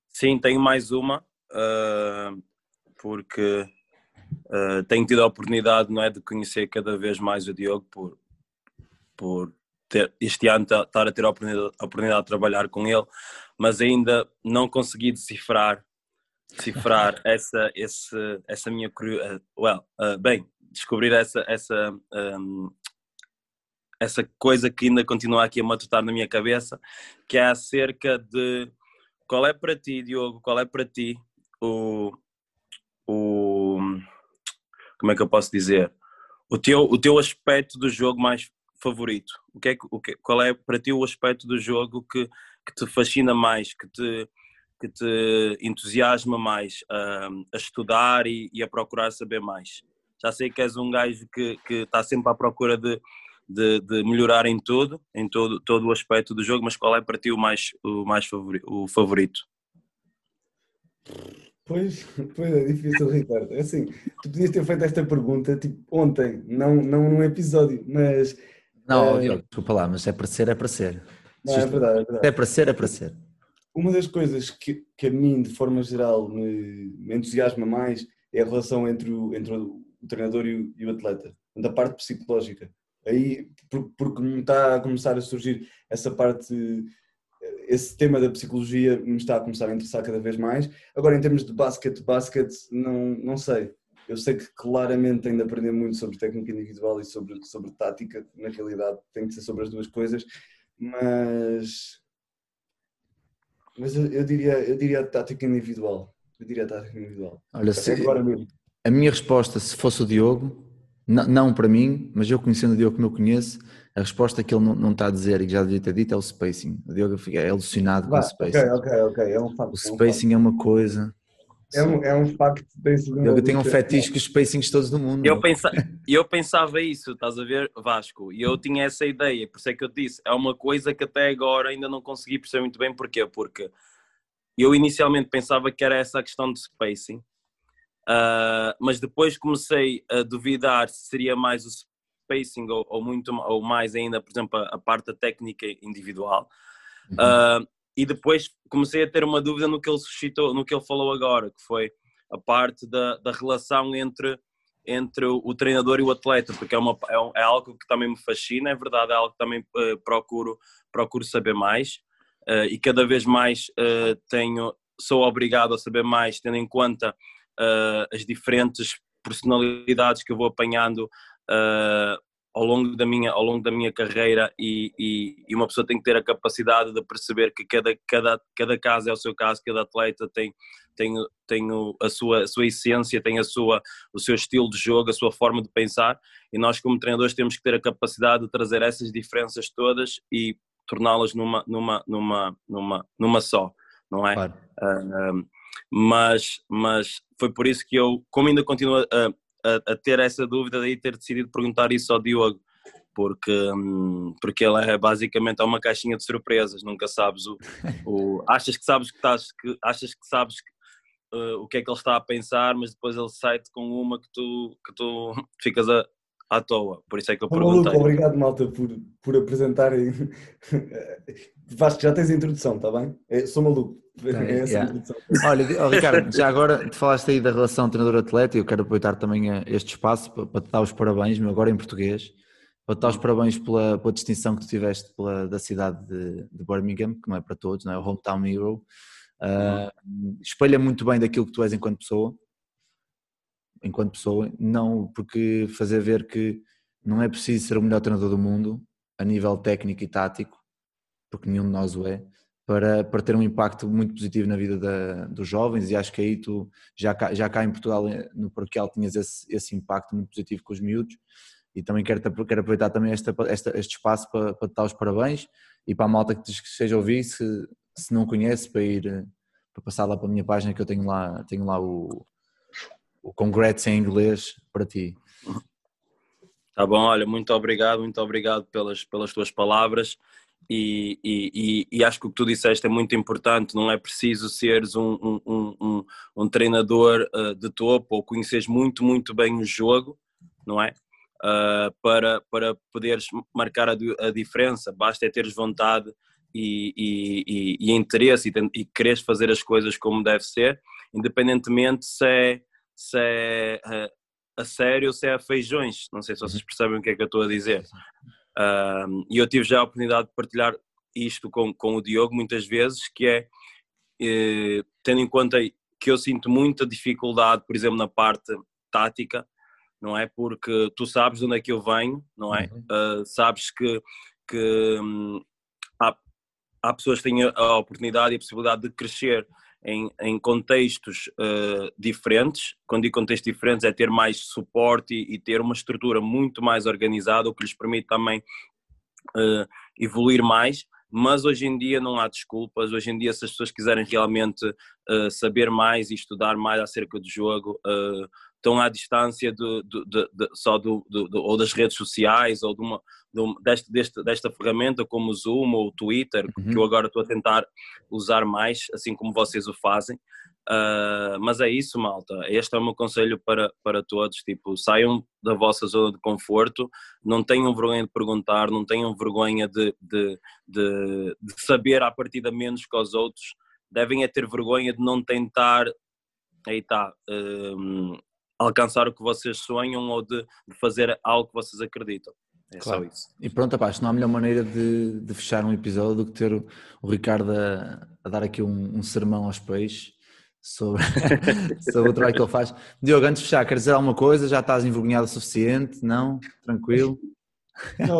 C: Sim, tenho mais uma, ah, porque ah, tenho tido a oportunidade não é, de conhecer cada vez mais o Diogo por, por ter, este ano ta- estar a ter a oportunidade, a oportunidade de trabalhar com ele, mas ainda não consegui decifrar, decifrar essa, esse, essa minha curiosidade. Well, ah, bem, descobrir essa, essa, ahm, essa coisa que ainda continua aqui a matutar na minha cabeça, que é acerca de qual é para ti, Diogo, qual é para ti o, o como é que eu posso dizer? O teu, o teu aspecto do jogo mais favorito? O que é, o que, qual é para ti o aspecto do jogo que, que te fascina mais, que te, que te entusiasma mais a, a estudar e, e a procurar saber mais? Já sei que és um gajo que, que está sempre à procura de, de, de melhorar em tudo, em todo, todo o aspecto do jogo, mas qual é para ti o mais, o mais o favorito?
B: Pois, pois é difícil, Ricardo. É Assim, tu podias ter feito esta pergunta tipo, ontem, não, não num episódio, mas
A: Não,
B: Eh,
A: Diogo, desculpa lá, mas é para ser, é para ser.
B: não, é verdade, é verdade.
A: é para ser, é para ser.
B: Uma das coisas que, que a mim, de forma geral, me, me entusiasma mais é a relação entre o, entre o treinador e o, e o atleta, da parte psicológica. Aí, por- porque me está a começar a surgir essa parte, esse tema da psicologia me está a começar a interessar cada vez mais. Agora, em termos de basquete, basquete, não, não sei. Eu sei que claramente tenho de aprender muito sobre técnica individual e sobre, sobre tática. Na realidade, tem que ser sobre as duas coisas. Mas mas eu, eu diria, eu diria tática individual. Eu diria tática individual.
A: Olha, se,
B: agora mesmo.
A: a minha resposta, se fosse o Diogo, n- não para mim, mas eu conhecendo o Diogo como eu conheço, a resposta que ele não, não está a dizer e que já devia ter dito é o spacing. O Diogo é alucinado com
B: Vá,
A: o spacing.
B: ok, ok, ok. É um facto.
A: O
B: é um
A: spacing é uma coisa.
B: é, um, é um facto. Tem
A: eu tenho um fetiche com os spacings todos do mundo.
C: Eu, pensa, eu pensava isso, estás a ver, Vasco? E eu tinha essa ideia, por isso é que eu disse. É uma coisa que até agora ainda não consegui perceber muito bem porquê. Porque eu inicialmente pensava que era essa a questão de spacing, uh, mas depois comecei a duvidar se seria mais o spacing ou, ou muito ou mais ainda, por exemplo, a, a parte da técnica individual. Uhum. Uh, e depois comecei a ter uma dúvida no que ele suscitou, no que ele falou agora, que foi a parte da, da relação entre entre o, o treinador e o atleta, porque é, uma, é, é, algo que também me fascina, é verdade, é algo que também uh, procuro, procuro saber mais uh, e cada vez mais uh, tenho, sou obrigado a saber mais, tendo em conta as diferentes personalidades que eu vou apanhando ao longo da minha, ao longo da minha carreira e, e, e, uma pessoa tem que ter a capacidade de perceber que cada, cada, cada caso é o seu caso, cada atleta tem, tem, tem a, sua, a sua essência, tem a sua, o seu estilo de jogo, a sua forma de pensar e nós como treinadores temos que ter a capacidade de trazer essas diferenças todas e torná-las numa, numa, numa, numa, numa só, não é? Claro. Uh, mas, mas foi por isso que eu, como ainda continuo a, a, a, ter essa dúvida, daí ter decidido perguntar isso ao Diogo, porque, hum, porque ele é basicamente é uma caixinha de surpresas, nunca sabes o, o achas que sabes que estás, que, achas que sabes que, uh, o que é que ele está a pensar, mas depois ele sai-te com uma que tu, que tu ficas a, à toa, por isso é que eu perguntei. Maluco,
B: obrigado malta por, por apresentarem. Vasco, já tens a introdução, está bem? É, sou maluco. É
A: yeah. Olha, oh, Ricardo, já agora te falaste aí da relação treinador-atleta e eu quero aproveitar também este espaço para, para te dar os parabéns, meu, agora em português, para te dar os parabéns pela, pela distinção que tu tiveste pela, da cidade de, de, Birmingham, que não é para todos, não é? O Hometown Hero. Uh, espelha muito bem daquilo que tu és enquanto pessoa, enquanto pessoa, não porque fazer ver que não é preciso ser o melhor treinador do mundo a nível técnico e tático, porque nenhum de nós o é, para, para ter um impacto muito positivo na vida da, dos jovens. E acho que aí tu já cá, já cá em Portugal no Paroquial tinhas esse, esse impacto muito positivo com os miúdos. E também quero, quero aproveitar também esta, esta, este espaço para, para te dar os parabéns e para a malta que esteja a ouvir, se, se não conhece, para ir para passar lá para a minha página que eu tenho lá, tenho lá o, o congrats em inglês para ti.
C: Tá bom, olha, muito obrigado, muito obrigado pelas, pelas tuas palavras e, e, e, acho que o que tu disseste é muito importante, não é preciso seres um, um, um, um treinador uh, de topo ou conheceres muito, muito bem o jogo, não é? Uh, para, para poderes marcar a, a, diferença, basta é teres vontade e, e, interesse e, e quereres fazer as coisas como deve ser, independentemente se é se é uh, a sério ou se é a feijões. Não sei se vocês uhum. percebem o que é que eu estou a dizer. E eu tive já a oportunidade de partilhar isto com, com o Diogo muitas vezes, que é, eh, tendo em conta que eu sinto muita dificuldade, por exemplo, na parte tática, não é? Porque tu sabes de onde é que eu venho, não é? Uhum. Uh, sabes que, que hum, há, há pessoas que têm a oportunidade e a possibilidade de crescer em, em contextos uh, diferentes. Quando digo contextos diferentes, é ter mais suporte e, e, ter uma estrutura muito mais organizada, o que lhes permite também uh, evoluir mais. Mas hoje em dia não há desculpas. Hoje em dia, se as pessoas quiserem realmente uh, saber mais e estudar mais acerca do jogo, estão à distância de, de, de, só do, ou das redes sociais ou de uma, deste, deste, desta ferramenta como o Zoom ou o Twitter, uhum. que eu agora estou a tentar usar mais, assim como vocês o fazem. Uh, mas é isso, malta. Este é o meu conselho para, para todos. Tipo, saiam da vossa zona de conforto, não tenham vergonha de perguntar, não tenham vergonha de, de, de, de saber a partir de menos que os outros. Devem é ter vergonha de não tentar aí está, um, alcançar o que vocês sonham ou de, de fazer algo que vocês acreditam. É claro. só isso.
A: E pronto, rapaz, não há melhor maneira de, de fechar um episódio do que ter o, o Ricardo a, a, dar aqui um, um sermão aos peixes sobre, sobre o trabalho que ele faz. Diogo, antes de fechar, queres dizer alguma coisa? Já estás envergonhado o suficiente? Não? Tranquilo?
B: Não,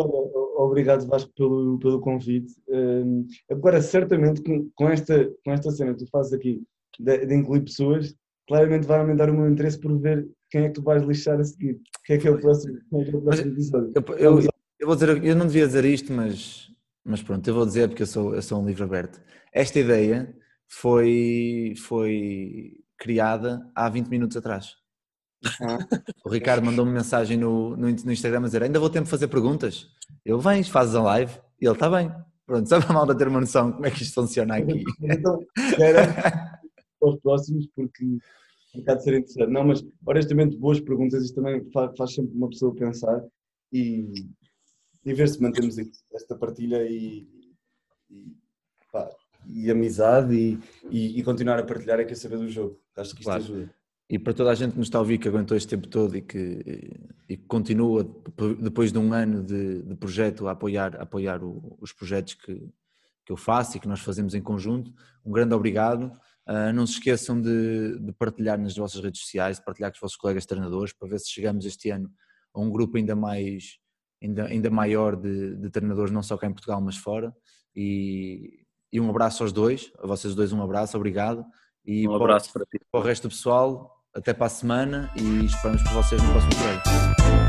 B: obrigado Vasco pelo, pelo convite. Hum, agora, certamente, com esta, com esta cena que tu fazes aqui de, de incluir pessoas, claramente vai aumentar o meu interesse por ver quem é que tu vais lixar a seguir. Quem é que é o próximo, é que é o próximo episódio?
A: Eu, eu, eu, vou dizer, eu não devia dizer isto, mas, mas pronto, eu vou dizer porque eu sou, eu sou um livro aberto. Esta ideia foi, foi criada há 20 minutos atrás.
D: Ah.
A: O Ricardo mandou-me mensagem no, no, no Instagram a dizer: ainda vou tempo de fazer perguntas. Eu vens, fazes a live e ele está bem. Pronto, só para a malta ter uma noção de como é que isto funciona aqui.
B: Então, era para os próximos, porque um bocado de ser interessante. Não, mas honestamente, boas perguntas, isto também faz, sempre uma pessoa pensar e, e ver se mantemos esta partilha e, e, pá, e amizade e, e, e continuar a partilhar é que é saber do jogo. Acho que isto
A: Claro.
B: ajuda.
A: E para toda a gente que nos está a ouvir, que aguentou este tempo todo e que, e continua, depois de um ano de, de projeto, a apoiar, a apoiar o- os projetos que, que eu faço e que nós fazemos em conjunto, um grande obrigado. Ah, não se esqueçam de, de partilhar nas vossas redes sociais, de partilhar com os vossos colegas treinadores, para ver se chegamos este ano a um grupo ainda mais ainda, ainda maior de, de treinadores, não só cá em Portugal, mas fora. E, e um abraço aos dois, a vocês dois um abraço, obrigado. E
C: Um
A: para
C: abraço para ti.
A: para o resto do pessoal, até para a semana e esperamos por vocês no próximo episódio.